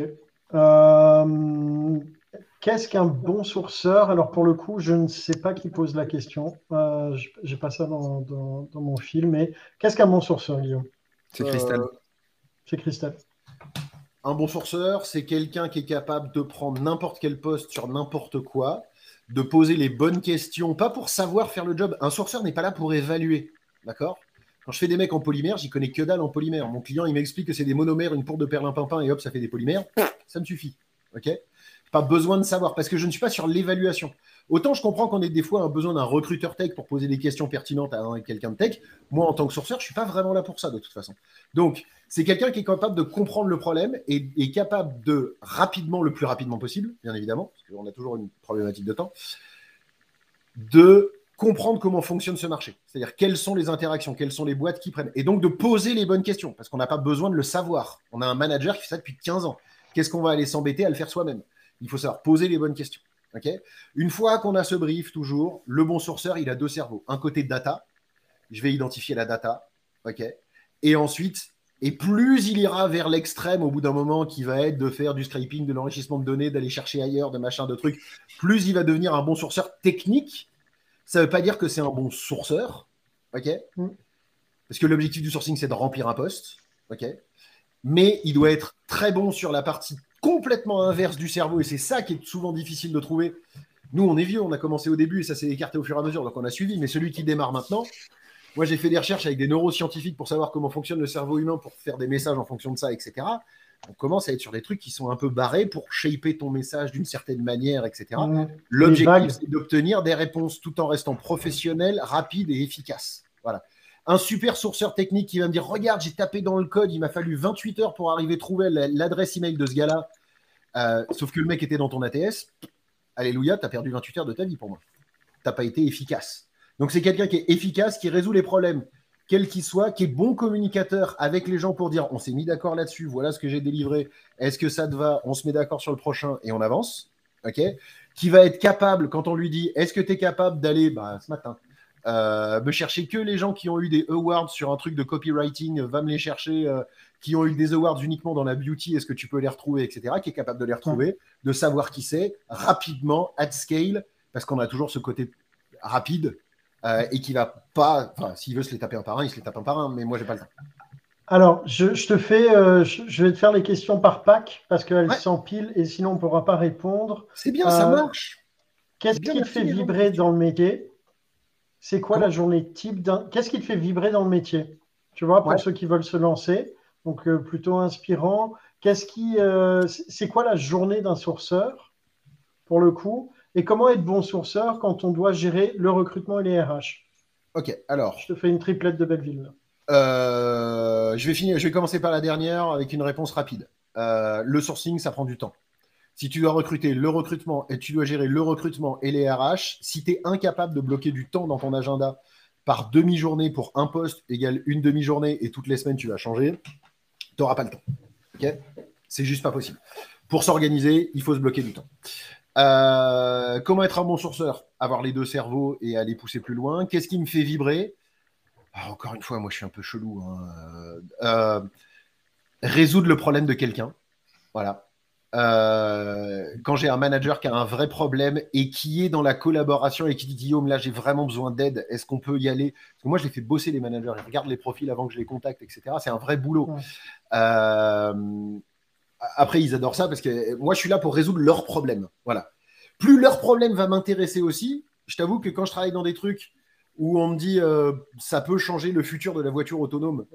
Euh, Qu'est-ce qu'un bon sourceur? Alors pour le coup, je ne sais pas qui pose la question. Euh, je n'ai pas ça dans, mon film. Mais qu'est-ce qu'un bon sourceur, Guillaume? C'est Christelle. Euh, c'est Christelle. Un bon sourceur, c'est quelqu'un qui est capable de prendre n'importe quel poste sur n'importe quoi, de poser les bonnes questions, pas pour savoir faire le job. Un sourceur n'est pas là pour évaluer. D'accord? Quand je fais des mecs en polymère, j'y connais que dalle en polymère. Mon client, il m'explique que c'est des monomères, une pourde de perlimpinpin et hop, ça fait des polymères. Ça me suffit. OK? Pas besoin de savoir parce que je ne suis pas sur l'évaluation. Autant je comprends qu'on ait des fois un besoin d'un recruteur tech pour poser des questions pertinentes à quelqu'un de tech. Moi, en tant que sourceur, je ne suis pas vraiment là pour ça de toute façon. Donc, c'est quelqu'un qui est capable de comprendre le problème et est capable de rapidement, le plus rapidement possible, bien évidemment, parce qu'on a toujours une problématique de temps, de comprendre comment fonctionne ce marché. C'est-à-dire quelles sont les interactions, quelles sont les boîtes qui prennent. Et donc de poser les bonnes questions, parce qu'on n'a pas besoin de le savoir. On a un manager qui fait ça depuis 15 ans. Qu'est-ce qu'on va aller s'embêter à le faire soi-même? Il faut savoir poser les bonnes questions. Une fois qu'on a ce brief, toujours, le bon sourceur, il a deux cerveaux. Un côté data, je vais identifier la data. Et ensuite, et plus il ira vers l'extrême au bout d'un moment qui va être de faire du scraping, de l'enrichissement de données, d'aller chercher ailleurs, de machin, de trucs, plus il va devenir un bon sourceur technique. Ça ne veut pas dire que c'est un bon sourceur. OK? Mm. Parce que l'objectif du sourcing, c'est de remplir un poste. OK? Mais il doit être très bon sur la partie complètement inverse du cerveau, et c'est ça qui est souvent difficile de trouver. Nous, on est vieux, on a commencé au début et ça s'est écarté au fur et à mesure, donc on a suivi. Mais celui qui démarre maintenant, moi j'ai fait des recherches avec des neuroscientifiques pour savoir comment fonctionne le cerveau humain, pour faire des messages en fonction de ça, etc. On commence à être sur des trucs qui sont un peu barrés pour shaper ton message d'une certaine manière, etc. L'objectif, c'est d'obtenir des réponses tout en restant professionnel, rapide et efficace. Voilà. Un super sourceur technique qui va me dire Regarde, j'ai tapé dans le code, il m'a fallu 28 heures pour arriver à trouver l'adresse email de ce gars-là. Euh, sauf que le mec était dans ton ATS. Alléluia, tu as perdu 28 heures de ta vie pour moi. Tu n'as pas été efficace. Donc, c'est quelqu'un qui est efficace, qui résout les problèmes, quels qu'ils soient, qui est bon communicateur avec les gens pour dire on s'est mis d'accord là-dessus, voilà ce que j'ai délivré, est-ce que ça te va? On se met d'accord sur le prochain et on avance. ok? Qui va être capable, quand on lui dit est-ce que tu es capable d'aller bah, ce matin euh, me chercher que les gens qui ont eu des awards sur un truc de copywriting, va me les chercher, euh, qui ont eu des awards uniquement dans la beauty, est-ce que tu peux les retrouver, etc., qui est capable de les retrouver, de savoir qui c'est, rapidement, at scale, parce qu'on a toujours ce côté rapide, euh, et qui va pas, enfin, s'il veut se les taper un par un, il se les tape un par un, mais moi, j'ai pas le temps. Alors, je, te fais, je, vais te faire les questions par pack, parce qu'elles s'empilent, et sinon, on ne pourra pas répondre. C'est bien, ça marche. Qu'est-ce qui te fait vibrer dans le métier? C'est quoi la journée type d'un. Qu'est-ce qui te fait vibrer dans le métier? Tu vois, pour ceux qui veulent se lancer, donc euh, plutôt inspirant. Qu'est-ce qui. Euh, c'est quoi la journée d'un sourceur, pour le coup? Et comment être bon sourceur quand on doit gérer le recrutement et les RH Ok, alors. Je te fais une triplette de Belleville. Euh, je, vais finir, je vais commencer par la dernière avec une réponse rapide. Euh, le sourcing, ça prend du temps. Si tu dois recruter le recrutement et tu dois gérer le recrutement et les RH, si tu es incapable de bloquer du temps dans ton agenda par demi-journée pour un poste égale une demi-journée et toutes les semaines tu vas changer, tu n'auras pas le temps. C'est juste pas possible. Pour s'organiser, il faut se bloquer du temps. Euh, comment être un bon sourceur? Avoir les deux cerveaux et aller pousser plus loin. Qu'est-ce qui me fait vibrer? Ah, Encore une fois, moi je suis un peu chelou. Hein. Euh, résoudre le problème de quelqu'un. Voilà. Euh, quand j'ai un manager qui a un vrai problème et qui est dans la collaboration et qui dit Guillaume, là j'ai vraiment besoin d'aide, est-ce qu'on peut y aller? Parce que moi je les fais bosser les managers, ils regardent les profils avant que je les contacte, etc. C'est un vrai boulot. Euh, après, ils adorent ça parce que moi je suis là pour résoudre leurs problèmes. Voilà. Plus leur problème va m'intéresser aussi, je t'avoue que quand je travaille dans des trucs où on me dit euh, ça peut changer le futur de la voiture autonome,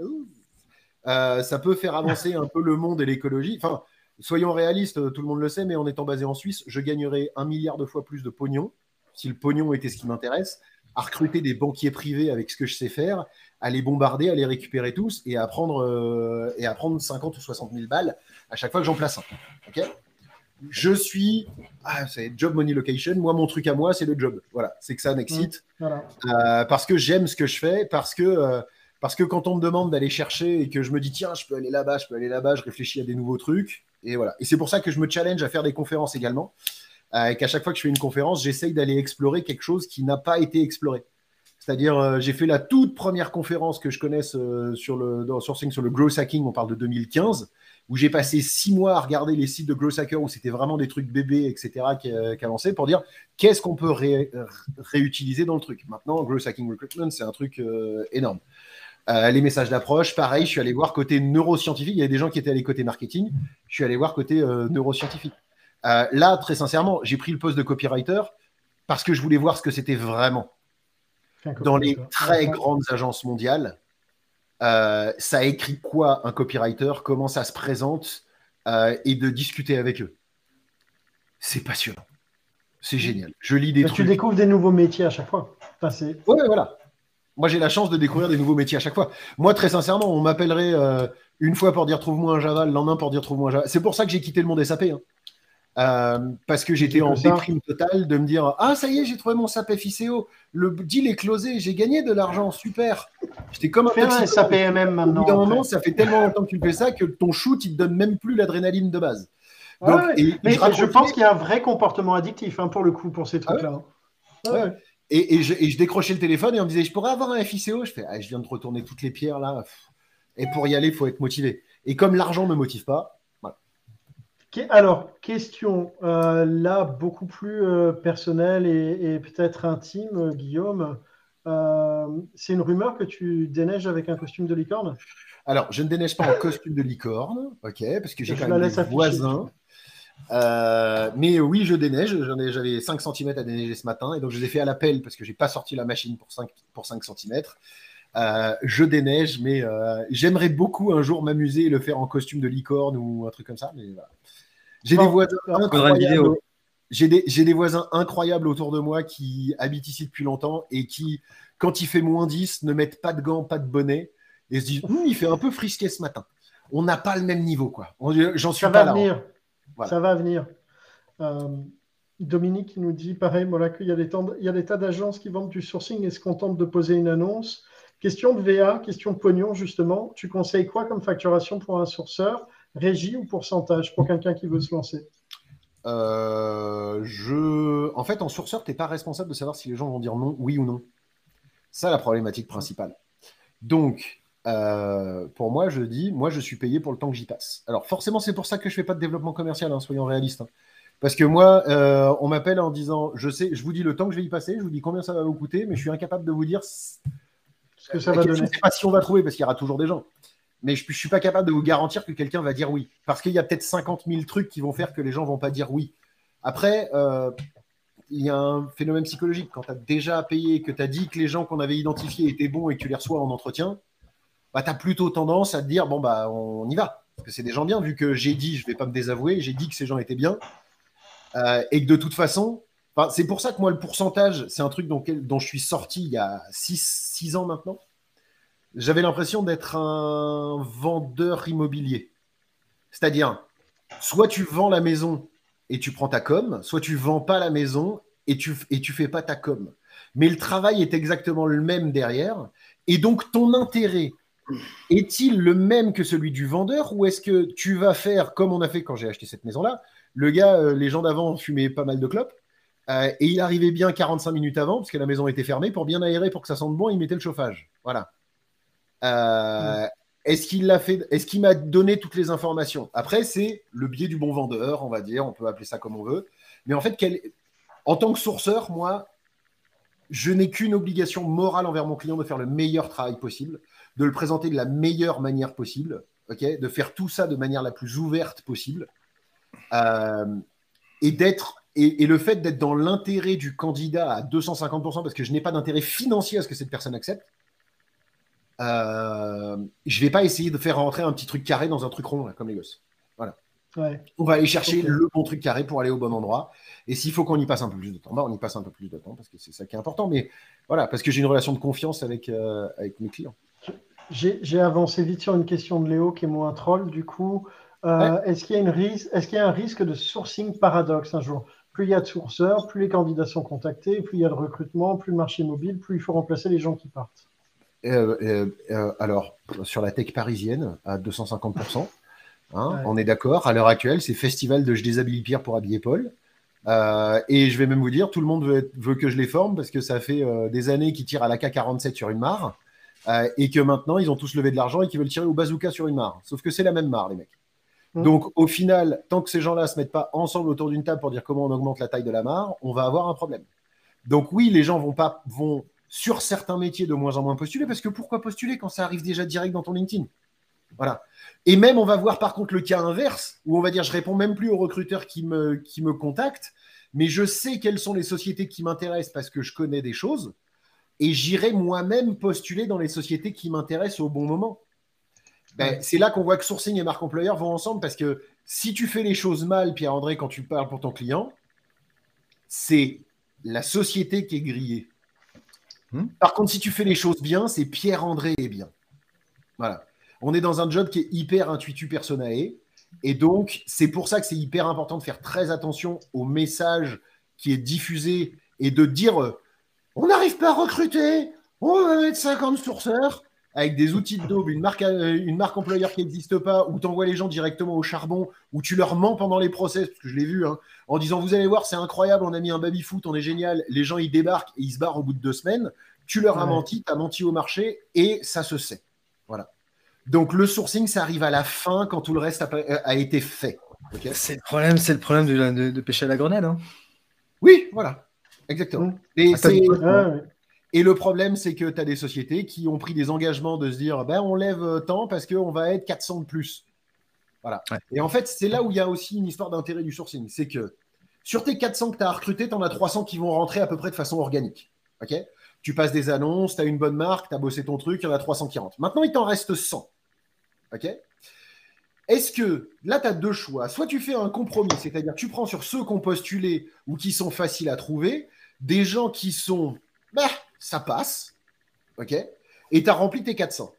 ça peut faire avancer un peu le monde et l'écologie. Enfin, soyons réalistes, tout le monde le sait, mais en étant basé en Suisse, je gagnerais un milliard de fois plus de pognon, si le pognon était ce qui m'intéresse, à recruter des banquiers privés avec ce que je sais faire, à les bombarder, à les récupérer tous et à prendre, euh, et à prendre 50 ou 60 000 balles à chaque fois que j'en place un. je suis. Ah, c'est job money location. Moi, mon truc à moi, c'est le job. Voilà, c'est que ça m'excite. Mmh, euh, parce que j'aime ce que je fais, parce que euh, parce que quand on me demande d'aller chercher et que je me dis, tiens, je peux aller là-bas, je peux aller là-bas, je réfléchis à des nouveaux trucs. Et voilà. Et c'est pour ça que je me challenge à faire des conférences également. Euh, et qu'à chaque fois que je fais une conférence, j'essaye d'aller explorer quelque chose qui n'a pas été exploré. C'est-à-dire, euh, j'ai fait la toute première conférence que je connaisse euh, sur le sourcing sur le growth hacking, on parle de 2015, où j'ai passé six mois à regarder les sites de growth hacker où c'était vraiment des trucs bébés, etc., qui, avançaient pour dire qu'est-ce qu'on peut réutiliser dans le truc. Maintenant, growth hacking recruitment, c'est un truc énorme. Euh, les messages d'approche, pareil, je suis allé voir côté neuroscientifique. Il y a des gens qui étaient allés côté marketing. Je suis allé voir côté euh, neuroscientifique. Euh, là, très sincèrement, j'ai pris le poste de copywriter parce que je voulais voir ce que c'était vraiment. Dans les très grandes agences mondiales, ça écrit quoi un copywriter, comment ça se présente et de discuter avec eux. C'est passionnant. C'est génial. Je lis des trucs. Tu découvres des nouveaux métiers à chaque fois. Enfin, ouais, voilà. Moi, j'ai la chance de découvrir des nouveaux métiers à chaque fois. Moi, très sincèrement, on m'appellerait euh, une fois pour dire trouve-moi un Java, le lendemain pour dire trouve-moi un Java. C'est pour ça que j'ai quitté le monde SAP. Hein. Euh, parce que j'étais en déprime totale de me dire Ah, ça y est, j'ai trouvé mon SAP FICO. Le deal est closé, j'ai gagné de l'argent, super. J'étais comme un, un SAP MM maintenant. D'un moment, ça fait tellement longtemps que tu fais ça que ton shoot, il te donne même plus l'adrénaline de base. mais je, pense qu'il y a un vrai comportement addictif hein, pour le coup, pour ces ah trucs-là. ouais. Et, je, décrochais le téléphone et on me disait, je pourrais avoir un FICO Je fais, ah, je viens de retourner toutes les pierres là. Et pour y aller, il faut être motivé. Et comme l'argent ne me motive pas, voilà. Alors, question euh, là beaucoup plus euh, personnelle et, peut-être intime, euh, Guillaume. c'est une rumeur que tu déneiges avec un costume de licorne? Alors, je ne déneige pas en costume de licorne, ok, parce que j'ai quand même des voisins. Euh, mais oui, je déneige. J'avais 5 cm à déneiger ce matin. Et donc, je les ai fait à l'appel parce que j'ai pas sorti la machine pour 5, pour 5 cm. Euh, je déneige, mais euh, j'aimerais beaucoup un jour m'amuser et le faire en costume de licorne ou un truc comme ça. Mais J'ai des voisins incroyables. J'ai des, des, voisins incroyables autour de moi qui habitent ici depuis longtemps et qui, quand il fait moins 10, ne mettent pas de gants, pas de bonnet et se disent hum, il fait un peu frisqué ce matin. On n'a pas le même niveau, quoi. J'en suis pas là. Hein. Ça va venir. Euh, Dominique nous dit pareil, voilà, qu'il y a des, il y a des tas d'agences qui vendent du sourcing et se contentent de poser une annonce? Question de VA, question de pognon, justement. Tu conseilles quoi comme facturation pour un sourceur Régie ou pourcentage pour quelqu'un qui veut se lancer? Euh, je... En fait, en sourceur, tu n'es pas responsable de savoir si les gens vont dire non, oui ou non. Ça, la problématique principale. Donc, euh, pour moi, je dis, moi, je suis payé pour le temps que j'y passe. Alors, forcément, c'est pour ça que je fais pas de développement commercial, hein, soyons réalistes. Hein. Parce que moi, euh, on m'appelle en disant, je sais, je vous dis le temps que je vais y passer, je vous dis combien ça va vous coûter, mais je suis incapable de vous dire ce que ça va donner. Je ne sais pas si on va trouver, parce qu'il y aura toujours des gens. Mais je ne suis pas capable de vous garantir que quelqu'un va dire oui. Parce qu'il y a peut-être 50 000 trucs qui vont faire que les gens vont pas dire oui. Après, euh, il y a un phénomène psychologique. Quand tu as déjà payé, que tu as dit que les gens qu'on avait identifiés étaient bons et que tu les reçois en entretien, bah, tu as plutôt tendance à te dire bon, bah, on y va. Parce que c'est des gens bien, vu que j'ai dit, je ne vais pas me désavouer, j'ai dit que ces gens étaient bien. Euh, et que de toute façon, c'est pour ça que moi, le pourcentage, c'est un truc dont, dont je suis sorti il y a 6 ans maintenant. j'avais l'impression d'être un vendeur immobilier. C'est-à-dire, soit tu vends la maison et tu prends ta com, soit tu vends pas la maison et tu et fais pas ta com. Mais le travail est exactement le même derrière. Et donc, ton intérêt est-il le même que celui du vendeur ou est-ce que tu vas faire comme on a fait quand j'ai acheté cette maison-là Le gars, euh, les gens d'avant fumaient pas mal de clopes euh, et il arrivait bien 45 minutes avant parce que la maison était fermée pour bien aérer, pour que ça sente bon, il mettait le chauffage. Voilà. Euh, est-ce qu'il l'a fait Est-ce qu'il m'a donné toutes les informations? Après, c'est le biais du bon vendeur, on va dire, on peut appeler ça comme on veut. Mais en fait, en tant que sourceur, moi, je n'ai qu'une obligation morale envers mon client de faire le meilleur travail possible, de le présenter de la meilleure manière possible, de faire tout ça de manière la plus ouverte possible, euh, et d'être et, le fait d'être dans l'intérêt du candidat à 250%, parce que je n'ai pas d'intérêt financier à ce que cette personne accepte, euh, je ne vais pas essayer de faire rentrer un petit truc carré dans un truc rond, comme les gosses. Voilà. On va aller chercher le bon truc carré pour aller au bon endroit. Et s'il faut qu'on y passe un peu plus de temps, bah, on y passe un peu plus de temps parce que c'est ça qui est important. Mais voilà, parce que j'ai une relation de confiance avec, euh, avec mes clients. J'ai avancé vite sur une question de Léo qui est moins troll. Du coup, euh, est-ce qu'il y, est y, a un risque de sourcing paradoxe un jour? Plus il y a de sourceurs, plus les candidats sont contactés, plus il y a de recrutement, plus le marché mobile, plus il faut remplacer les gens qui partent. Euh, alors, sur la tech parisienne, à 250%, hein, on est d'accord. À l'heure actuelle, c'est festival de Je déshabille Pierre pour habiller Paul. Euh, et je vais même vous dire, tout le monde veut, que je les forme parce que ça fait euh, des années qu'ils tirent à la K47 sur une mare euh, et que maintenant ils ont tous levé de l'argent et qu'ils veulent tirer au bazooka sur une mare. Sauf que c'est la même mare, les mecs. Mmh. Donc au final, tant que ces gens-là se mettent pas ensemble autour d'une table pour dire comment on augmente la taille de la mare, on va avoir un problème. Donc oui, les gens vont pas vont sur certains métiers de moins en moins postuler parce que pourquoi postuler quand ça arrive déjà direct dans ton LinkedIn? Voilà. Et même, on va voir par contre le cas inverse, où on va dire, je réponds même plus aux recruteurs qui me, qui me contactent, mais je sais quelles sont les sociétés qui m'intéressent parce que je connais des choses, et j'irai moi-même postuler dans les sociétés qui m'intéressent au bon moment. Ben, c'est là qu'on voit que sourcing et marque employeur vont ensemble parce que si tu fais les choses mal, Pierre-André, quand tu parles pour ton client, c'est la société qui est grillée. Hmm. Par contre, si tu fais les choses bien, c'est Pierre-André est bien. Voilà. On est dans un job qui est hyper intuitu personae. Et donc, c'est pour ça que c'est hyper important de faire très attention au message qui est diffusé et de dire euh, on n'arrive pas à recruter, on va mettre 50 sourceurs avec des outils de daube, une marque, euh, une marque employeur qui n'existe pas, où tu envoies les gens directement au charbon, où tu leur mens pendant les process, parce que je l'ai vu, hein, en disant vous allez voir, c'est incroyable, on a mis un baby-foot, on est génial, les gens ils débarquent et ils se barrent au bout de deux semaines. Tu leur as menti, tu as menti au marché et ça se sait. Voilà. Donc le sourcing, ça arrive à la fin quand tout le reste a, été fait. c'est le problème, c'est le problème de, pêcher à la grenade. Hein. Oui, voilà, exactement. Mmh. Ah, et, le problème, c'est que tu as des sociétés qui ont pris des engagements de se dire, ben, on lève tant parce qu'on va être 400 de plus. Voilà. Et en fait, c'est là où il y a aussi une histoire d'intérêt du sourcing. C'est que sur tes 400 que tu as recrutés, tu en as 300 qui vont rentrer à peu près de façon organique. ok? Tu passes des annonces, tu as une bonne marque, tu as bossé ton truc, il y en a 300 qui rentrent. Maintenant, il t'en reste 100. OK? Est-ce que là, tu as deux choix. Soit tu fais un compromis, c'est-à-dire tu prends sur ceux qui ont postulé ou qui sont faciles à trouver, des gens qui sont, bah, ça passe, OK Et tu as rempli tes 400.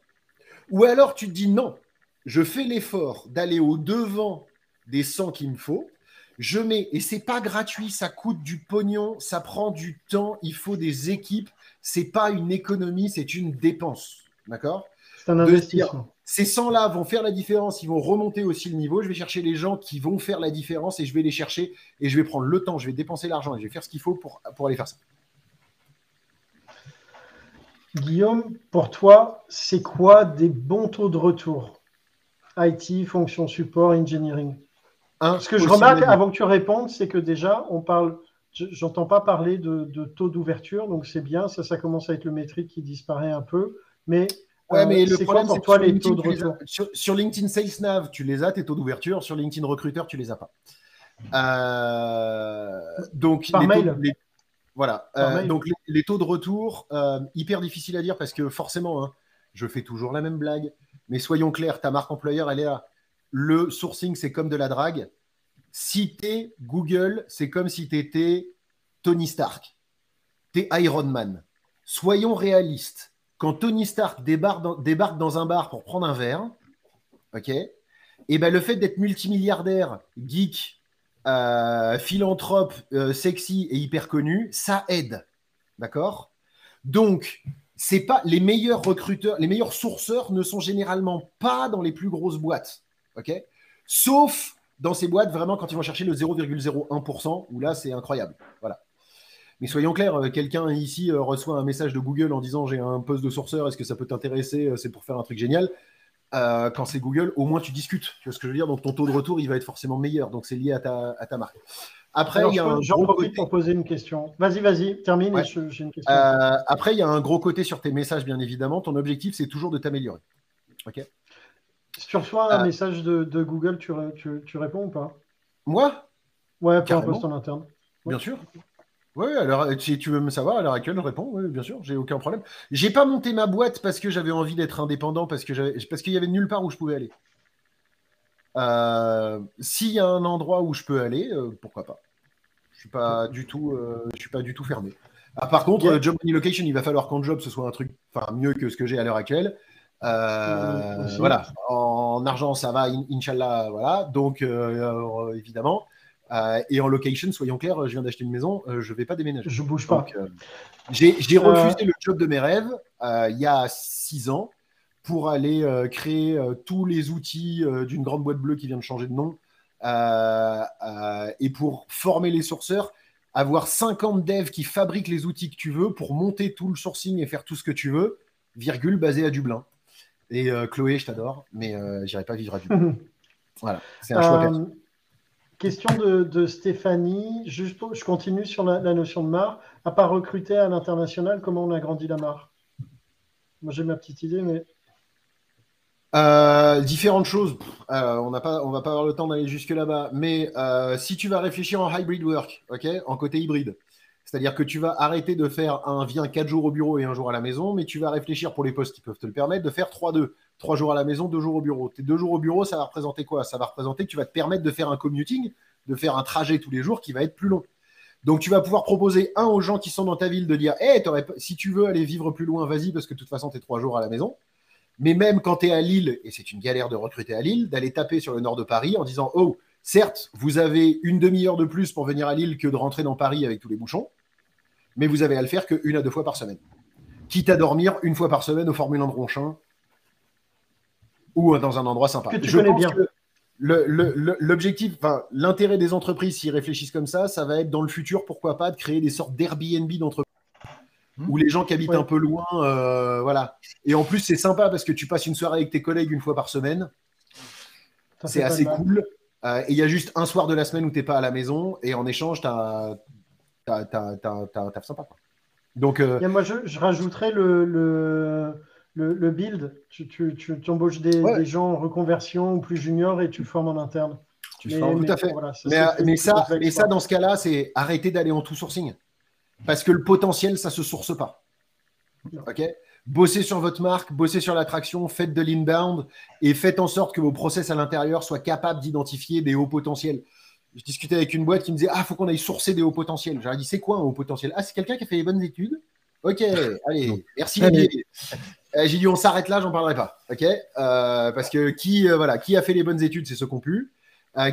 Ou alors tu te dis non, je fais l'effort d'aller au devant des 100 qu'il me faut. Je mets, et c'est pas gratuit, ça coûte du pognon, ça prend du temps, il faut des équipes, c'est pas une économie, c'est une dépense. D'accord? C'est un investissement. Ces 100-là vont faire la différence, ils vont remonter aussi le niveau. Je vais chercher les gens qui vont faire la différence et je vais les chercher et je vais prendre le temps, je vais dépenser l'argent et je vais faire ce qu'il faut pour, pour aller faire ça. Guillaume, pour toi, c'est quoi des bons taux de retour? IT, fonction support, engineering Ce que je remarque avant que tu répondes, c'est que déjà, on parle, j'entends pas parler de, de taux d'ouverture, donc c'est bien, ça, ça commence à être le métrique qui disparaît un peu, mais Ouais, mais le problème, c'est que les taux de sur, LinkedIn Sales Nav, tu les as, tes taux d'ouverture. Sur LinkedIn Recruiter, tu les as pas. Euh, donc, Par mail. voilà. Euh, donc, les, taux de retour, euh, hyper difficile à dire parce que forcément, hein, je fais toujours la même blague. Mais soyons clairs, ta marque employeur, elle est là. Le sourcing, c'est comme de la drague. Si tu Google, c'est comme si tu étais Tony Stark. Tu es Iron Man. Soyons réalistes quand Tony Stark débarque dans, un bar pour prendre un verre, ok, et ben le fait d'être multimilliardaire, geek, euh, philanthrope, euh, sexy et hyper connu, ça aide, d'accord? Donc, c'est pas les meilleurs recruteurs, les meilleurs sourceurs ne sont généralement pas dans les plus grosses boîtes, ok? Sauf dans ces boîtes vraiment quand ils vont chercher le 0,01%, où là c'est incroyable, voilà. Mais soyons clairs, euh, quelqu'un ici euh, reçoit un message de Google en disant j'ai un poste de sourceur, est-ce que ça peut t'intéresser euh, C'est pour faire un truc génial? quand c'est Google, au moins tu discutes. Tu vois ce que je veux dire? Donc ton taux de retour, il va être forcément meilleur. Donc c'est lié à ta, à ta marque. Après, il y a un j'en profite pour poser une question. Vas-y, vas-y, termine. j'ai une question. après, il y a un gros côté sur tes messages, bien évidemment. Ton objectif, c'est toujours de t'améliorer. Ok? Si tu reçois un message de, Google, tu, tu, réponds ou pas? Moi? Ouais, pour un poste en interne. Bien sûr. Oui, alors si tu veux me savoir, à l'heure actuelle, je réponds, oui, bien sûr, j'ai aucun problème. J'ai pas monté ma boîte parce que j'avais envie d'être indépendant, parce que parce qu'il y avait nulle part où je pouvais aller. Euh, s'il y a un endroit où je peux aller, euh, pourquoi pas. Je suis pas du tout, euh, je suis pas du tout fermé. Ah, par contre, job money location, il va falloir qu'en job ce soit un truc, enfin mieux que ce que j'ai à l'heure actuelle. voilà, en argent ça va, inshallah, voilà. Donc évidemment. Euh, et en location, soyons clairs, je viens d'acheter une maison, euh, je ne vais pas déménager. Je bouge pas. Euh, j'ai refusé le job de mes rêves il y a six ans pour aller créer tous les outils d'une grande boîte bleue qui vient de changer de nom et pour former les sourceurs, avoir 50 devs qui fabriquent les outils que tu veux pour monter tout le sourcing et faire tout ce que tu veux, virgule, basé à Dublin. Et Chloé, je t'adore, mais j'irai pas vivre à Dublin. voilà, c'est un choix personnel. Question de, Stéphanie. Juste, je continue sur la, notion de marque. À part recruter à l'international, comment on a grandi la marque Moi, j'ai ma petite idée, mais. Euh, différentes choses. Euh, on n'a va pas avoir le temps d'aller jusque là-bas. Mais euh, si tu vas réfléchir en hybrid work, ok, en côté hybride, c'est-à-dire que tu vas arrêter de faire un viens 4 jours au bureau et un jour à la maison, mais tu vas réfléchir pour les postes qui peuvent te le permettre de faire 3-2. Trois jours à la maison, deux jours au bureau. Tes deux jours au bureau, ça va représenter quoi? Ça va représenter que tu vas te permettre de faire un commuting, de faire un trajet tous les jours qui va être plus long. Donc tu vas pouvoir proposer un aux gens qui sont dans ta ville de dire hey, si tu veux aller vivre plus loin, vas-y, parce que de toute façon, tu es trois jours à la maison. Mais même quand tu es à Lille, et c'est une galère de recruter à Lille, d'aller taper sur le nord de Paris en disant Oh, certes, vous avez une demi-heure de plus pour venir à Lille que de rentrer dans Paris avec tous les bouchons, mais vous avez à le faire qu'une à deux fois par semaine. Quitte à dormir une fois par semaine au Formule 1 de Ronchin ou dans un endroit sympa. Que tu Je connais bien. L'objectif, enfin, l'intérêt des entreprises, s'ils réfléchissent comme ça, ça va être dans le futur, pourquoi pas, de créer des sortes d'Airbnb d'entreprises hmm. où les gens qui habitent un peu loin, euh, voilà. Et en plus, c'est sympa parce que tu passes une soirée avec tes collègues une fois par semaine. C'est assez cool. Euh, et il y a juste un soir de la semaine où tu n'es pas à la maison et en échange, tu as, un taf sympa. Donc, euh, moi, je, je rajouterais le le, build, tu, tu, tu embauches des, gens en reconversion ou plus juniors et tu formes en interne. Tu formes tout à fait. mais, ça, mais ça, dans ce cas-là, c'est arrêter d'aller en tout sourcing. Parce que le potentiel, ça ne se source pas. OK? Bossez sur votre marque, bossez sur l'attraction, faites de l'inbound et faites en sorte que vos process à l'intérieur soient capables d'identifier des hauts potentiels. Je discutais avec une boîte qui me disait Ah, il faut qu'on aille sourcer des hauts potentiels. J'aurais dit C'est quoi un haut potentiel? Ah, c'est quelqu'un qui a fait les bonnes études. Ok, allez, merci. Euh, j'ai dit on s'arrête là, j'en parlerai pas. Ok? Euh, Parce que qui, euh, voilà, qui a fait les bonnes études, c'est ceux qui ont pu.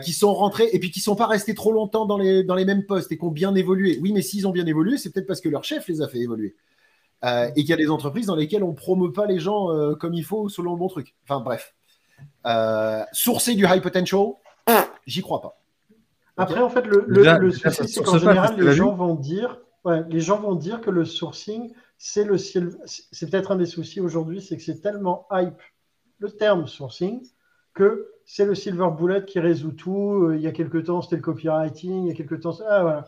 qui sont rentrés et puis qui sont pas restés trop longtemps dans les, dans les mêmes postes et qui ont bien évolué. Oui, mais s'ils ont bien évolué, c'est peut-être parce que leur chef les a fait évoluer. et qu'il y a des entreprises dans lesquelles on ne promeut pas les gens comme il faut selon le bon truc. Enfin bref. sourcer du high potential, j'y crois pas. Après, en fait, le, le, souci, c'est qu'en général, les gens, vont dire, ouais, les gens vont dire que le sourcing, c'est le c'est peut-être un des soucis aujourd'hui, c'est que c'est tellement hype le terme sourcing que c'est le silver bullet qui résout tout. Euh, il y a quelques temps, c'était le copywriting. Il y a quelques temps, ah, voilà.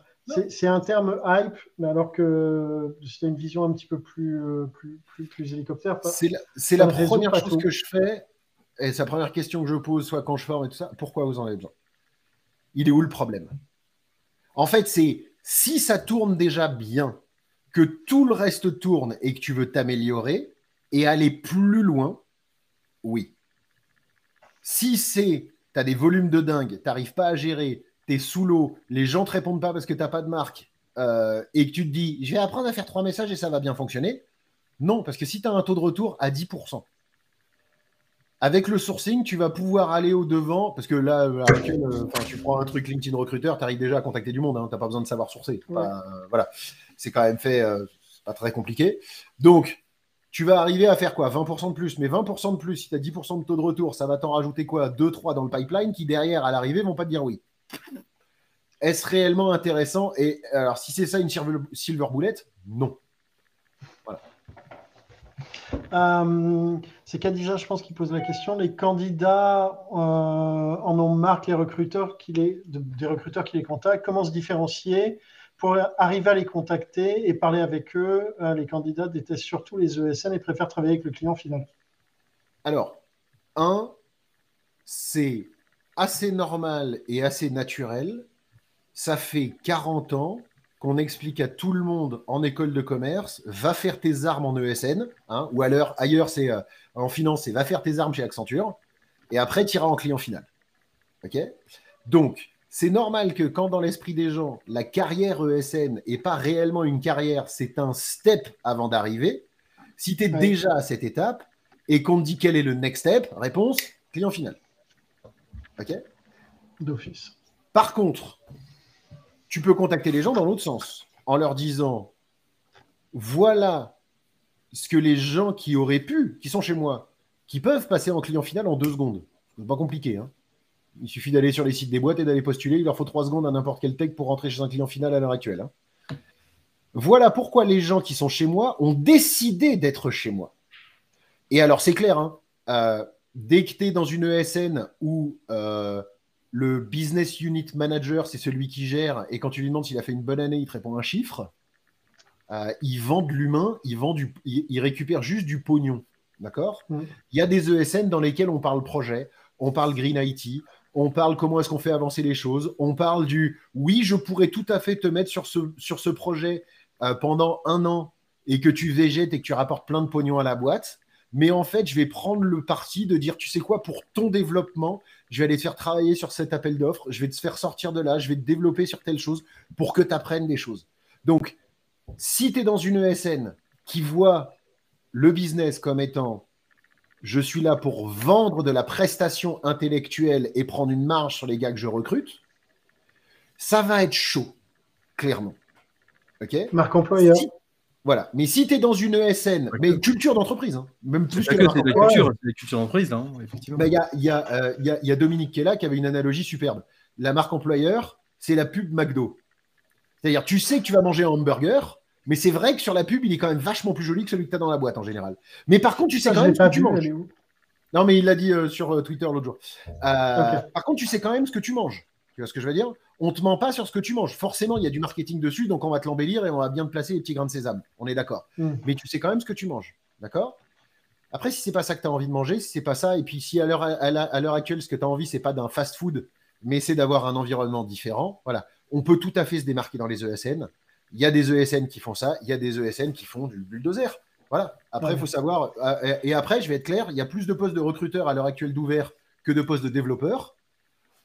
C'est un terme hype, mais alors que c'était une vision un petit peu plus, euh, plus, plus, hélicoptère. C'est la, la première chose que je fais, et c'est la première question que je pose, soit quand je forme et tout ça, pourquoi vous en avez besoin? Il est où le problème? En fait, c'est si ça tourne déjà bien, que tout le reste tourne et que tu veux t'améliorer et aller plus loin, oui. Si c'est, tu as des volumes de dingue, tu n'arrives pas à gérer, tu es sous l'eau, les gens ne te répondent pas parce que tu n'as pas de marque, euh, et que tu te dis, je vais apprendre à faire trois messages et ça va bien fonctionner, Non, parce que si tu as un taux de retour à 10%, avec le sourcing, tu vas pouvoir aller au-devant, parce que là, euh, tu prends un truc LinkedIn recruteur, tu arrives déjà à contacter du monde, hein, tu n'as pas besoin de savoir sourcer. voilà, c'est quand même fait, pas très compliqué. Donc, tu vas arriver à faire quoi? 20% de plus. Mais 20% de plus, si tu as 10% de taux de retour, ça va t'en rajouter quoi? 2-3 dans le pipeline qui, derrière, à l'arrivée, vont pas te dire oui. Est-ce réellement intéressant? Et alors, si c'est ça une silver bullet, non. Euh, c'est Kadija, je pense, qui pose la question. Les candidats euh, en ont marre les recruteurs qui les, des recruteurs qui les contactent. Comment se différencier pour arriver à les contacter et parler avec eux, euh, les candidats détestent surtout les ESN et préfèrent travailler avec le client final Alors, un, c'est assez normal et assez naturel. Ça fait 40 ans qu'on explique à tout le monde en école de commerce, va faire tes armes en ESN, hein, ou alors ailleurs, c'est euh, en finance, c'est va faire tes armes chez Accenture, et après, tu iras en client final. OK? Donc, c'est normal que quand dans l'esprit des gens, la carrière ESN n'est pas réellement une carrière, c'est un step avant d'arriver. Si tu es déjà à cette étape et qu'on te dit quel est le next step, réponse, client final. OK? D'office. Par contre, tu peux contacter les gens dans l'autre sens en leur disant voilà ce que les gens qui auraient pu, qui sont chez moi, qui peuvent passer en client final en deux secondes. C'est pas compliqué. Hein il suffit d'aller sur les sites des boîtes et d'aller postuler. Il leur faut trois secondes à n'importe quel tech pour rentrer chez un client final à l'heure actuelle. Hein. Voilà pourquoi les gens qui sont chez moi ont décidé d'être chez moi. Et alors, c'est clair, hein, euh, dès que tu es dans une ESN où le business unit manager, c'est celui qui gère, et quand tu lui demandes s'il a fait une bonne année, il te répond un chiffre, euh, il vend de l'humain, il, vend du, il, récupère juste du pognon. D'accord? Mmh. Il y a des ESN dans lesquels on parle projet, on parle Green IT, on parle comment est-ce qu'on fait avancer les choses, on parle du oui, je pourrais tout à fait te mettre sur ce, sur ce projet euh, pendant un an et que tu végètes et que tu rapportes plein de pognon à la boîte. Mais en fait, je vais prendre le parti de dire, tu sais quoi, pour ton développement, je vais aller te faire travailler sur cet appel d'offres, je vais te faire sortir de là, je vais te développer sur telle chose pour que tu apprennes des choses. Donc, si tu es dans une ESN qui voit le business comme étant je suis là pour vendre de la prestation intellectuelle et prendre une marge sur les gars que je recrute, ça va être chaud, clairement. OK? Marque employeur. Voilà. Mais si tu es dans une ESN, mais culture d'entreprise, hein, même plus que, que c'est de culture, c'est culture d'entreprise, hein, effectivement. Il y, a, y, a, Dominique qui est là qui avait une analogie superbe. La marque employeur, c'est la pub McDo. C'est-à-dire, tu sais que tu vas manger un hamburger, mais c'est vrai que sur la pub, il est quand même vachement plus joli que celui que tu as dans la boîte en général. Mais par contre, tu sais quand même ce que tu manges. Non, mais il l'a dit euh, sur euh, Twitter l'autre jour. Euh, par contre, tu sais quand même ce que tu manges. Tu vois ce que je veux dire? On ne te ment pas sur ce que tu manges. Forcément, il y a du marketing dessus, donc on va te l'embellir et on va bien te placer les petits grains de sésame. On est d'accord. Hmm. Mais tu sais quand même ce que tu manges. D'accord? Après, si c'est pas ça que tu as envie de manger, si c'est pas ça, et puis si à l'heure à actuelle, ce que tu as envie, c'est pas d'un fast-food, mais c'est d'avoir un environnement différent, voilà. On peut tout à fait se démarquer dans les ESN. Il y a des ESN qui font ça, il y a des ESN qui font du bulldozer. Voilà. Après, il faut savoir. Euh, et après, je vais être clair, il y a plus de postes de recruteurs à l'heure actuelle d'ouvert que de postes de développeurs.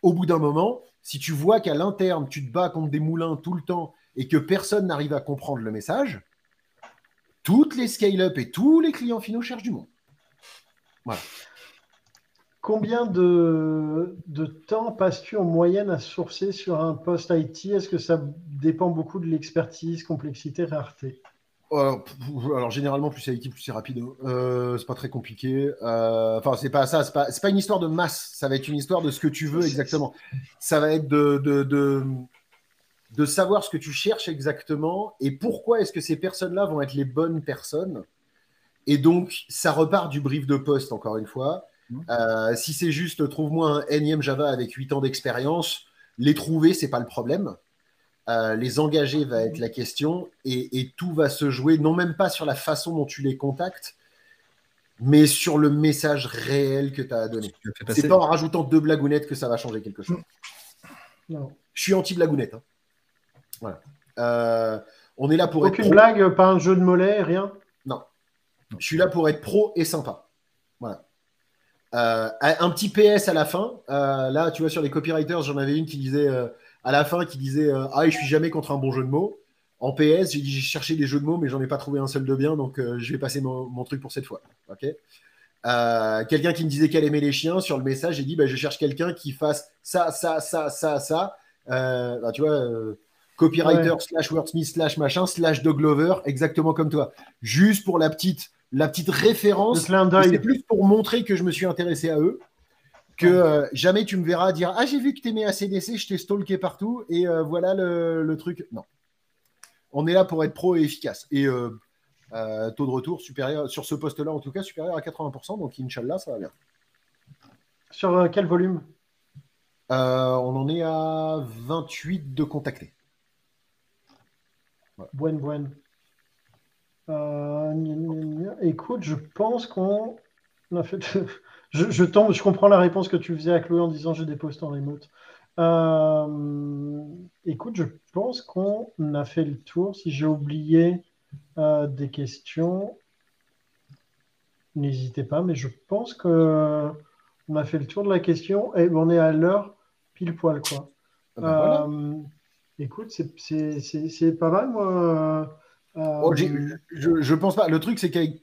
Au bout d'un moment, si tu vois qu'à l'interne, tu te bats contre des moulins tout le temps et que personne n'arrive à comprendre le message, toutes les scale-up et tous les clients finaux cherchent du monde. Voilà. Combien de, temps passes-tu en moyenne à sourcer sur un poste IT Est-ce que ça dépend beaucoup de l'expertise, complexité, rareté? Euh, alors, généralement, plus c'est IT, plus c'est rapide. Hein. Euh, c'est pas très compliqué. Euh, enfin, c'est pas ça. C'est pas, pas une histoire de masse. Ça va être une histoire de ce que tu veux exactement. Ça va être de, de, de, de savoir ce que tu cherches exactement et pourquoi est-ce que ces personnes-là vont être les bonnes personnes. Et donc, ça repart du brief de poste, encore une fois. Euh, si c'est juste trouve-moi un énième Java avec 8 ans d'expérience, les trouver, c'est pas le problème. Euh, les engager va être la question et, tout va se jouer, non même pas sur la façon dont tu les contactes, mais sur le message réel que tu as à donner. C'est pas en rajoutant deux blagounettes que ça va changer quelque chose. Je suis anti-blagounette. Hein. Voilà. Euh, on est là pour Aucune blague, pas un jeu de mollet, rien? Non. Je suis là pour être pro et sympa. Voilà. Euh, un petit PS à la fin. Euh, là, tu vois, sur les copywriters, j'en avais une qui disait euh, à la fin, qui disait Ah, je suis jamais contre un bon jeu de mots. En PS, j'ai dit j'ai cherché des jeux de mots, mais j'en ai pas trouvé un seul de bien, donc euh, je vais passer mon, mon truc pour cette fois. Ok. Euh, quelqu'un qui me disait qu'elle aimait les chiens, sur le message, j'ai dit bah, je cherche quelqu'un qui fasse ça, ça, ça, ça, ça. Euh, bah, tu vois, euh, copywriter Ouais. slash wordsmith slash machin slash Doug Glover, exactement comme toi. Juste pour la petite, la petite référence. C'est plus pour montrer que je me suis intéressé à eux que euh, jamais tu me verras dire Ah, j'ai vu que t'aimais ACDC, je t'ai stalké partout et euh, voilà le, le truc. Non. On est là pour être pro et efficace. Et euh, taux de retour supérieur, sur ce poste-là en tout cas, supérieur à 80%. Donc, Inch'Allah, ça va bien. Sur quel volume? On en est à 28 de contactés. Buen, buen. Gna, gna, gna. Écoute, je pense qu'on a fait. je, je tombe, je comprends la réponse que tu faisais à Chloé en disant j'ai des postes en remote. Euh, écoute, je pense qu'on a fait le tour. Si j'ai oublié euh, des questions, n'hésitez pas, mais je pense que on a fait le tour de la question et on est à l'heure pile poil, quoi. Ah ben voilà. Euh, écoute, c'est- pas mal, moi. Oh, je, je pense pas. Le truc, c'est qu'avec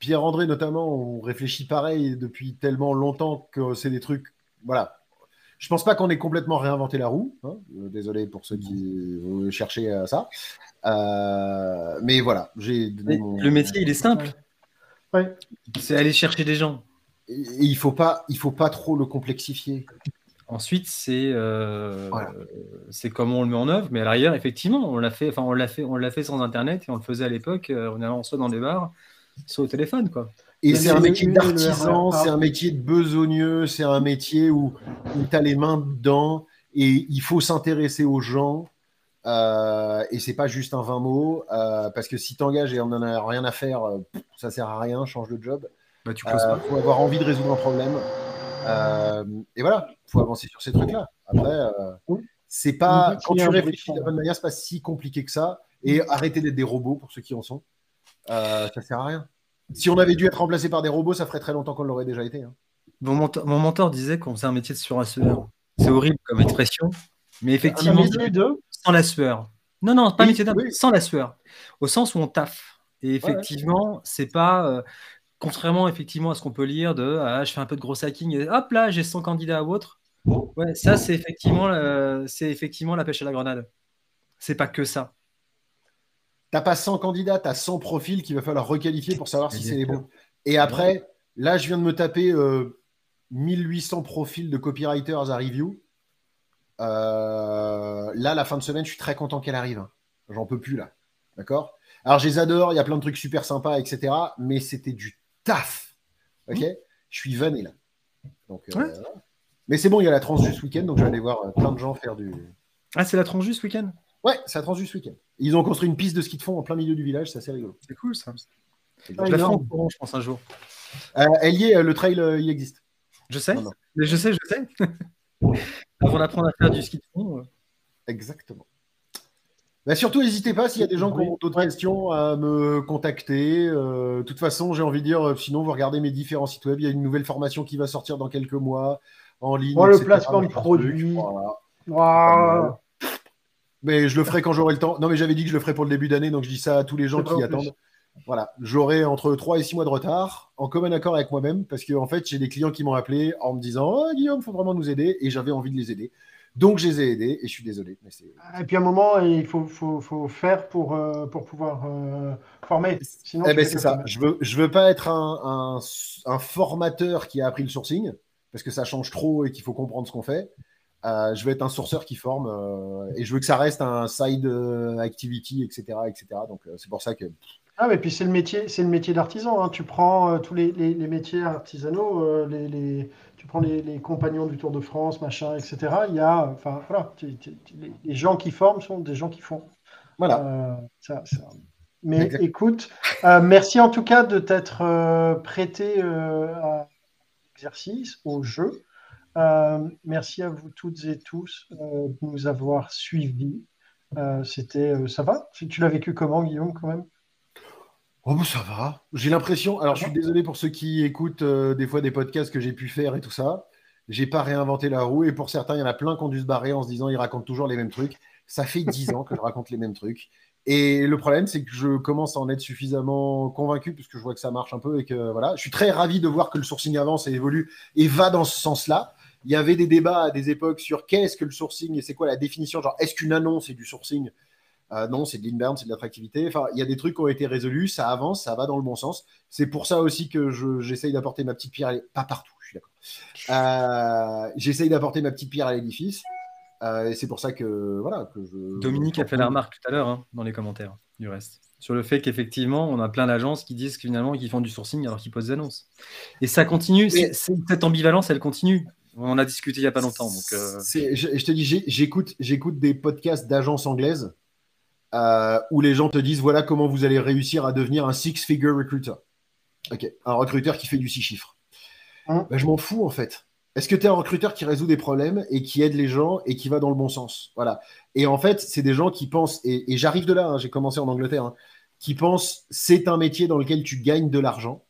Pierre-André, notamment, on réfléchit pareil depuis tellement longtemps que c'est des trucs. Voilà. Je pense pas qu'on ait complètement réinventé la roue. hein. Euh, Désolé pour ceux qui vont chercher à ça. Euh, mais voilà, j'ai mon- Le métier, il est simple. Ouais. C'est aller chercher des gens. Et il faut pas, il faut pas trop le complexifier. Ensuite, c'est euh, Voilà. c'est comment on le met en œuvre. Mais à l'arrière, effectivement, on l'a fait, enfin, on l'a fait, on l'a fait sans Internet et on le faisait à l'époque. on allait soit dans des bars, soit au téléphone, quoi. Et c'est un métier d'artisan, c'est un métier de besogneux, c'est un métier où, où tu as les mains dedans et il faut s'intéresser aux gens. Euh, et c'est pas juste un 20 mots, euh, parce que si t'engages et on en a rien à faire, euh, pff, ça sert à rien, change de job. Bah, tu pas. faut avoir envie de résoudre un problème. Euh, et voilà, faut avancer sur ces trucs-là. Après, euh, c'est pas quand tu réfléchis de la bonne manière, c'est pas si compliqué que ça. Et arrêtez d'être des robots pour ceux qui en sont. Euh, ça sert à rien. Si on avait dû être remplacé par des robots, ça ferait très longtemps qu'on l'aurait déjà été. hein. Mon mentor, mon mentor disait qu'on faisait un métier de surenchérisseur. C'est horrible comme expression, mais Un effectivement, métier de sans la sueur. Non, non, pas Oui, métier d'homme, oui. sans la sueur. Au sens où on taffe. Et effectivement, c'est pas. euh, contrairement effectivement à ce qu'on peut lire de ah, je fais un peu de gros hacking et hop là, j'ai 100 candidats ou autre. Ouais, ça, c'est effectivement, euh, c'est effectivement la pêche à la grenade. C'est pas que ça. T'as pas 100 candidats, t'as 100 profils qu'il va falloir requalifier pour savoir si c'est les bons. Et après, là, je viens de me taper euh, 1800 profils de copywriters à review. Euh, là, la fin de semaine, je suis très content qu'elle arrive. hein. J'en peux plus là. D'accord? Alors, je les adore, il y a plein de trucs super sympas, etc. Mais c'était du taf. Ok? Je suis vanné là. Donc, euh, Mmh. Ouais. Mais c'est bon, il y a la tranche ce week-end, donc je vais aller voir euh, plein de gens faire du. Ah, c'est la tranche juste ce week-end? Ouais, la tranche ce week-end. Ils ont construit une piste de ski de fond en plein milieu du village, c'est assez rigolo. C'est cool ça. Je la ferai en courant, je pense, un jour. Euh, elle y est, euh, le trail, euh, il existe. Je sais, Non, non. mais je sais, je sais. Avant d'apprendre à faire du ski de fond. euh, Exactement. Bah, surtout, n'hésitez pas s'il y a des gens qui ont d'autres questions à me contacter. Euh, de toute façon, j'ai envie de dire, sinon, vous regardez mes différents sites web. Il y a une nouvelle formation qui va sortir dans quelques mois en ligne. Oh, le placement de truc, voilà. Waouh. Mais je le ferai quand j'aurai le temps. Non, mais j'avais dit que je le ferai pour le début d'année, donc je dis ça à tous les gens qui plus. attendent. Voilà, j'aurai entre 3 et 6 mois de retard, en commun accord avec moi-même, parce que en fait, j'ai des clients qui m'ont appelé en me disant Oh, Guillaume, faut vraiment nous aider, et j'avais envie de les aider. Donc, je les ai aidés, et je suis désolé. Mais c'est... Et puis à un moment, il faut, faut, faut faire pour, euh, pour pouvoir euh, former. Sinon, Eh ben, c'est ça. Je veux, je veux pas être un, un, un formateur qui a appris le sourcing, parce que ça change trop et qu'il faut comprendre ce qu'on fait. Euh, je veux être un sourceur qui forme, euh, et je veux que ça reste un side euh, activity, etc., etc. Donc, c'est pour ça que Ah, mais puis c'est le métier, c'est le métier d'artisan. hein. Tu prends tous les, les- les métiers artisanaux, les, les- tu prends les, compagnons du Tour de France, machin, etc. Il y a, enfin voilà, tu- tu- tu- les, gens qui forment sont des gens qui font. voilà. Ça, ça. Mais écoute, merci en tout cas de t'être prêté à l'exercice, au jeu. Euh, merci à vous toutes et tous euh, de nous avoir suivis. Euh, C'était, ça va? Tu l'as vécu comment, Guillaume, quand même? Oh, bah, ça va. J'ai l'impression. Alors, je suis désolé pour ceux qui écoutent des fois des podcasts que j'ai pu faire et tout ça. J'ai pas réinventé la roue. Et pour certains, il y en a plein qui ont dû se barrer en se disant ils racontent toujours les mêmes trucs. Ça fait dix ans que je raconte les mêmes trucs. Et le problème, c'est que je commence à en être suffisamment convaincu, puisque je vois que ça marche un peu et que voilà. Je suis très ravi de voir que le sourcing avance et évolue et va dans ce sens-là. Il y avait des débats à des époques sur qu'est-ce que le sourcing et c'est quoi la définition. Genre, est-ce qu'une annonce est du sourcing? Euh, Non, c'est de l'inbound, c'est de l'attractivité. Enfin, il y a des trucs qui ont été résolus, ça avance, ça va dans le bon sens. C'est pour ça aussi que j'essaye d'apporter ma petite pierre. Pas partout, je suis d'accord. Euh, j'essaye d'apporter ma petite pierre à l'édifice. Euh, et c'est pour ça que voilà que je. Dominique a fait la remarque tout à l'heure hein, dans les commentaires du reste sur le fait qu'effectivement on a plein d'agences qui disent finalement qu'ils font du sourcing alors qu'ils posent des annonces. Et ça continue. cette ambivalence, elle continue. On en a discuté il n'y a pas longtemps. Donc, euh. je, je, te dis, j'écoute, j'écoute des podcasts d'agences anglaises euh, où les gens te disent voilà comment vous allez réussir à devenir un six-figure recruiter. Ok, un recruteur qui fait du six chiffres. Hein? Ben, je m'en fous en fait. Est-ce que tu es un recruteur qui résout des problèmes et qui aide les gens et qui va dans le bon sens? Voilà. Et en fait, c'est des gens qui pensent, et, j'arrive de là, hein, j'ai commencé en Angleterre, hein, qui pensent c'est un métier dans lequel tu gagnes de l'argent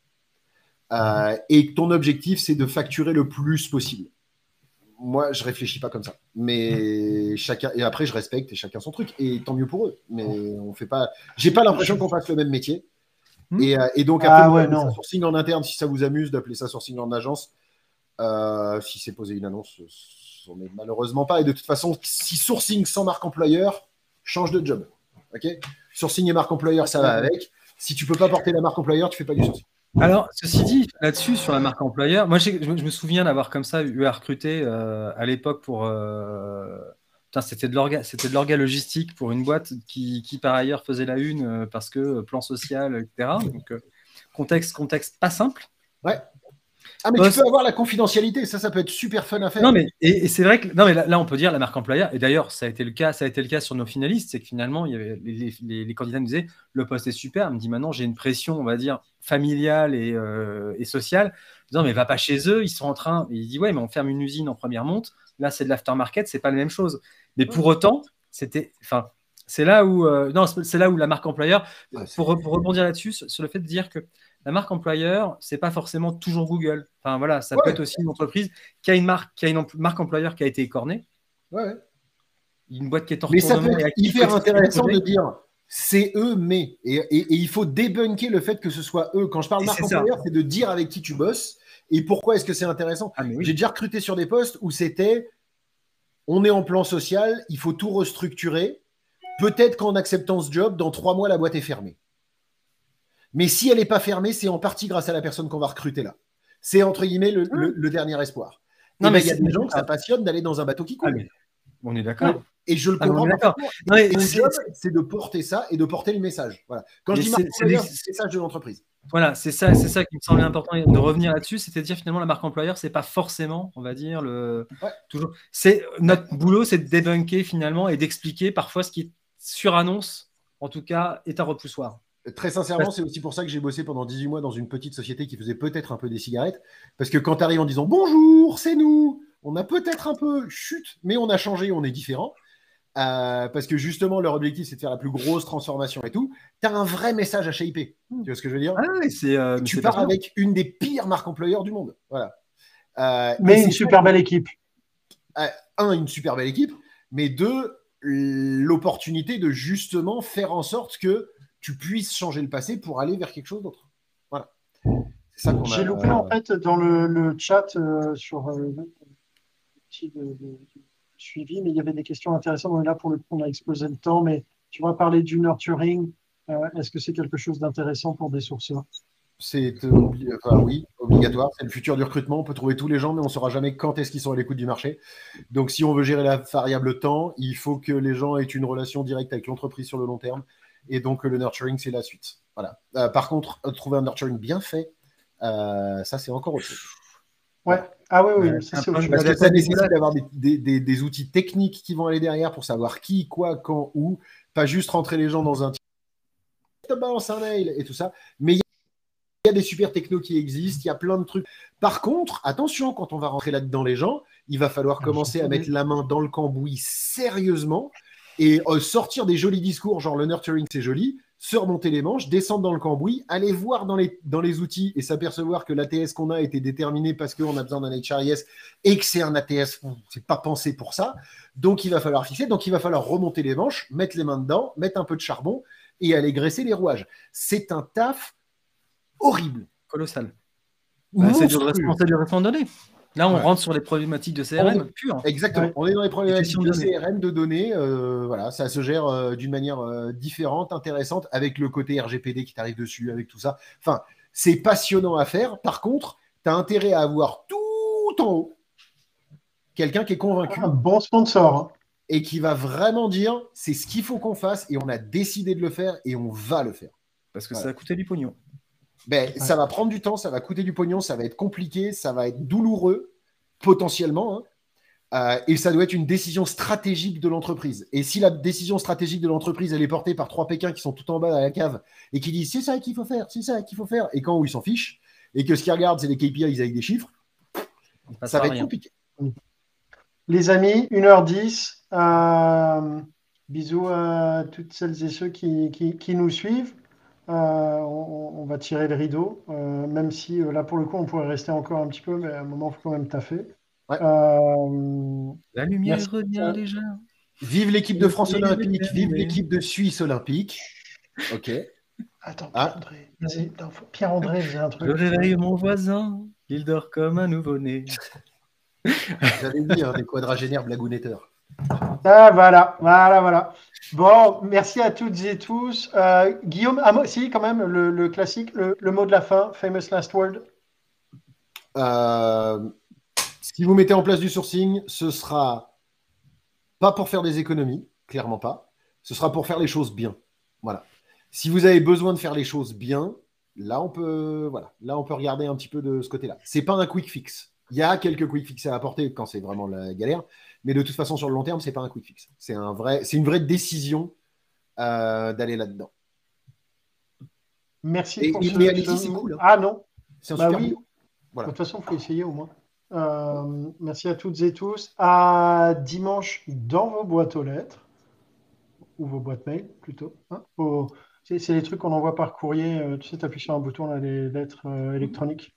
euh, et ton objectif, c'est de facturer le plus possible. Moi, je réfléchis pas comme ça. Mais chacun, et après, je respecte et chacun son truc. Et tant mieux pour eux. Mais on fait pas, j'ai pas l'impression qu'on fasse le même métier. Et, euh, et, donc, après, ah ouais, sourcing en interne, si ça vous amuse d'appeler ça sourcing en agence, euh, si c'est posé une annonce, on n'est malheureusement pas. Et de toute façon, si sourcing sans marque employeur, change de job. Ok? Sourcing et marque employeur, ça va avec. Si tu peux pas porter la marque employeur, tu fais pas du sourcing. Alors, ceci dit, là-dessus, sur la marque employeur, moi, je, me souviens d'avoir comme ça eu à recruter euh, à l'époque pour. Euh, c'était de l'orga logistique pour une boîte qui, par ailleurs faisait la une parce que plan social, etc. Donc, contexte, contexte pas simple. Ouais. Ah, mais tu peux avoir la confidentialité, ça, ça peut être super fun à faire. Non, mais et, c'est vrai que non, mais là, on peut dire la marque employeur. Et d'ailleurs, ça a été le cas, ça a été le cas sur nos finalistes, c'est que finalement, il y avait, les, candidats nous disaient le poste est super. Me dit maintenant, j'ai une pression, on va dire familiale et, euh, et sociale. Disant mais va pas chez eux, ils sont en train. il dit ouais, mais on ferme une usine en première monte. Là, c'est de l'aftermarket, c'est pas la même chose. Mais pour autant, c'était, enfin, c'est là où euh, non, c'est là où la marque employeur. pour, pour rebondir là-dessus, sur le fait de dire que la marque employeur, c'est pas forcément toujours Google. Enfin voilà, ça peut être aussi une entreprise qui a une marque, qui a une marque employeur qui a été écornée. Ouais. Une boîte qui est en Mais ça peut être hyper intéressant de dire c'est eux, mais. Et, il faut débunker le fait que ce soit eux. Quand je parle marque employeur, c'est de dire avec qui tu bosses et pourquoi est-ce que c'est intéressant. Ah, J'ai déjà recruté sur des postes où c'était on est en plan social, il faut tout restructurer. Peut-être qu'en acceptant ce job, dans trois mois, la boîte est fermée. Mais si elle n'est pas fermée, c'est en partie grâce à la personne qu'on va recruter là. C'est entre guillemets le, ah. dernier espoir. Non, eh mais ben, il y a des gens que ça passionne d'aller dans un bateau qui coule. Ah, on est d'accord. Et je le ah, comprends. c'est de porter ça et de porter le message. Voilà. Quand je dis marque employeur, c'est le message de l'entreprise. Voilà, c'est ça, c'est ça qui me semblait important de revenir là-dessus, c'est-à-dire finalement la marque employeur, c'est pas forcément, on va dire le toujours. C'est notre boulot, c'est de débunker finalement et d'expliquer parfois ce qui est sur annonce, en tout cas, est un repoussoir. Très sincèrement, c'est aussi pour ça que j'ai bossé pendant 18 mois dans une petite société qui faisait peut-être un peu des cigarettes. Parce que quand tu arrives en disant bonjour, c'est nous, on a peut-être un peu chute, mais on a changé, on est différent. Euh, parce que justement, leur objectif, c'est de faire la plus grosse transformation et tout. Tu as un vrai message à shaper. Tu vois ce que je veux dire? Ah euh, Tu pars avec une des pires marques employeurs du monde. Voilà. Euh, mais une super belle équipe. un, une super belle équipe. Mais deux, l'opportunité de justement faire en sorte que tu puisses changer le passé pour aller vers quelque chose d'autre. Voilà. J'ai loupé en fait dans le, chat euh, sur euh, le petit suivi, mais il y avait des questions intéressantes. On est là pour le coup, on a exposé le temps, mais tu vas parler du nurturing. Euh, est-ce que c'est quelque chose d'intéressant pour des sourceurs c'est oui, obligatoire. C'est le futur du recrutement. On peut trouver tous les gens, mais on ne saura jamais quand est-ce qu'ils sont à l'écoute du marché. Donc, si on veut gérer la variable temps, il faut que les gens aient une relation directe avec l'entreprise sur le long terme. Et donc, le nurturing, c'est la suite. Voilà. Euh, par contre, euh, trouver un nurturing bien fait, euh, ça, c'est encore autre chose. Ouais. Ah oui, oui. ça, Parce que ça nécessite d'avoir des, outils techniques qui vont aller derrière pour savoir qui, quoi, quand, où. Pas juste rentrer les gens dans un balance un mail et tout ça. Mais il y a des super technos qui existent, il y a plein de trucs. Par contre, attention, quand on va rentrer là-dedans les gens, il va falloir ah, commencer à mettre la main dans le cambouis sérieusement et euh, sortir des jolis discours, genre le nurturing c'est joli, se remonter les manches, descendre dans le cambouis, aller voir dans les, dans les outils et s'apercevoir que l'ATS qu'on a été déterminé parce qu'on a besoin d'un HRIS et que c'est un ATS, c'est pas pensé pour ça. Donc il va falloir fixer, donc il va falloir remonter les manches, mettre les mains dedans, mettre un peu de charbon et aller graisser les rouages. C'est un taf horrible. Colossal. Bah, c'est du donné. Là, on rentre sur les problématiques de CRM pure. Exactement. On est dans les problématiques de, CRM, de données. Euh, voilà, ça se gère euh, d'une manière euh, différente, intéressante, avec le côté RGPD qui t'arrive dessus, avec tout ça. Enfin, c'est passionnant à faire. Par contre, tu as intérêt à avoir tout en haut quelqu'un qui est convaincu. Un bon sponsor. Hein. Et qui va vraiment dire c'est ce qu'il faut qu'on fasse et on a décidé de le faire et on va le faire. Parce que ça a coûté du pognon. Ben, Ça va prendre du temps, ça va coûter du pognon, ça va être compliqué, ça va être douloureux, potentiellement. Hein. Euh, et ça doit être une décision stratégique de l'entreprise. Et si la décision stratégique de l'entreprise, elle est portée par trois Pékins qui sont tout en bas à la cave et qui disent c'est ça qu'il faut faire, c'est ça qu'il faut faire, et quand où ils s'en fichent, et que ce qu'ils regardent, c'est les KPIs avec des chiffres, ça, va être compliqué. Les amis, 1h10. Euh, bisous à toutes celles et ceux qui, qui nous suivent. Euh, on, va tirer le rideau, euh, même si euh, là pour le coup on pourrait rester encore un petit peu, mais à un moment il faut quand même taffer. La lumière revient déjà. Vive l'équipe de France olympique, vive l'équipe de Suisse olympique. Ok. Attends, ah. Pierre-André, j'ai un truc. Je réveille mon voisin, il dort comme un nouveau-né. J'avais dit, hein, des quadragénaires blagounetteurs. Ah, voilà, voilà, voilà. Bon, merci à toutes et tous. Euh, Guillaume, ah, si, quand même, le, classique, le, mot de la fin, famous last word. Euh, si vous mettez en place du sourcing, ce sera pas pour faire des économies, clairement pas. Ce sera pour faire les choses bien. Voilà. Si vous avez besoin de faire les choses bien, là on peut, voilà, là on peut regarder un petit peu de ce côté-là. C'est pas un quick fix. Il y a quelques quick fix à apporter quand c'est vraiment la galère, mais de toute façon, sur le long terme, c'est pas un quick fix. C'est un vrai, c'est une vraie décision euh, d'aller là-dedans. Merci. pour ce... c'est cool. Hein. Ah non. C'est un bah super oui. De toute façon, il faut essayer au moins. Euh, merci à toutes et tous. À dimanche dans vos boîtes aux lettres ou vos boîtes mail plutôt. Hein. c'est, les trucs qu'on envoie par courrier. Euh, tu sais, tu appuies sur un bouton, là, les lettres électroniques.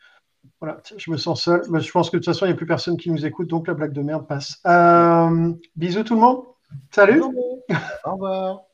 Voilà, je me sens seul. je pense que de toute façon, il n'y a plus personne qui nous écoute, donc la blague de merde passe. Euh, bisous tout le monde. Salut. Au revoir.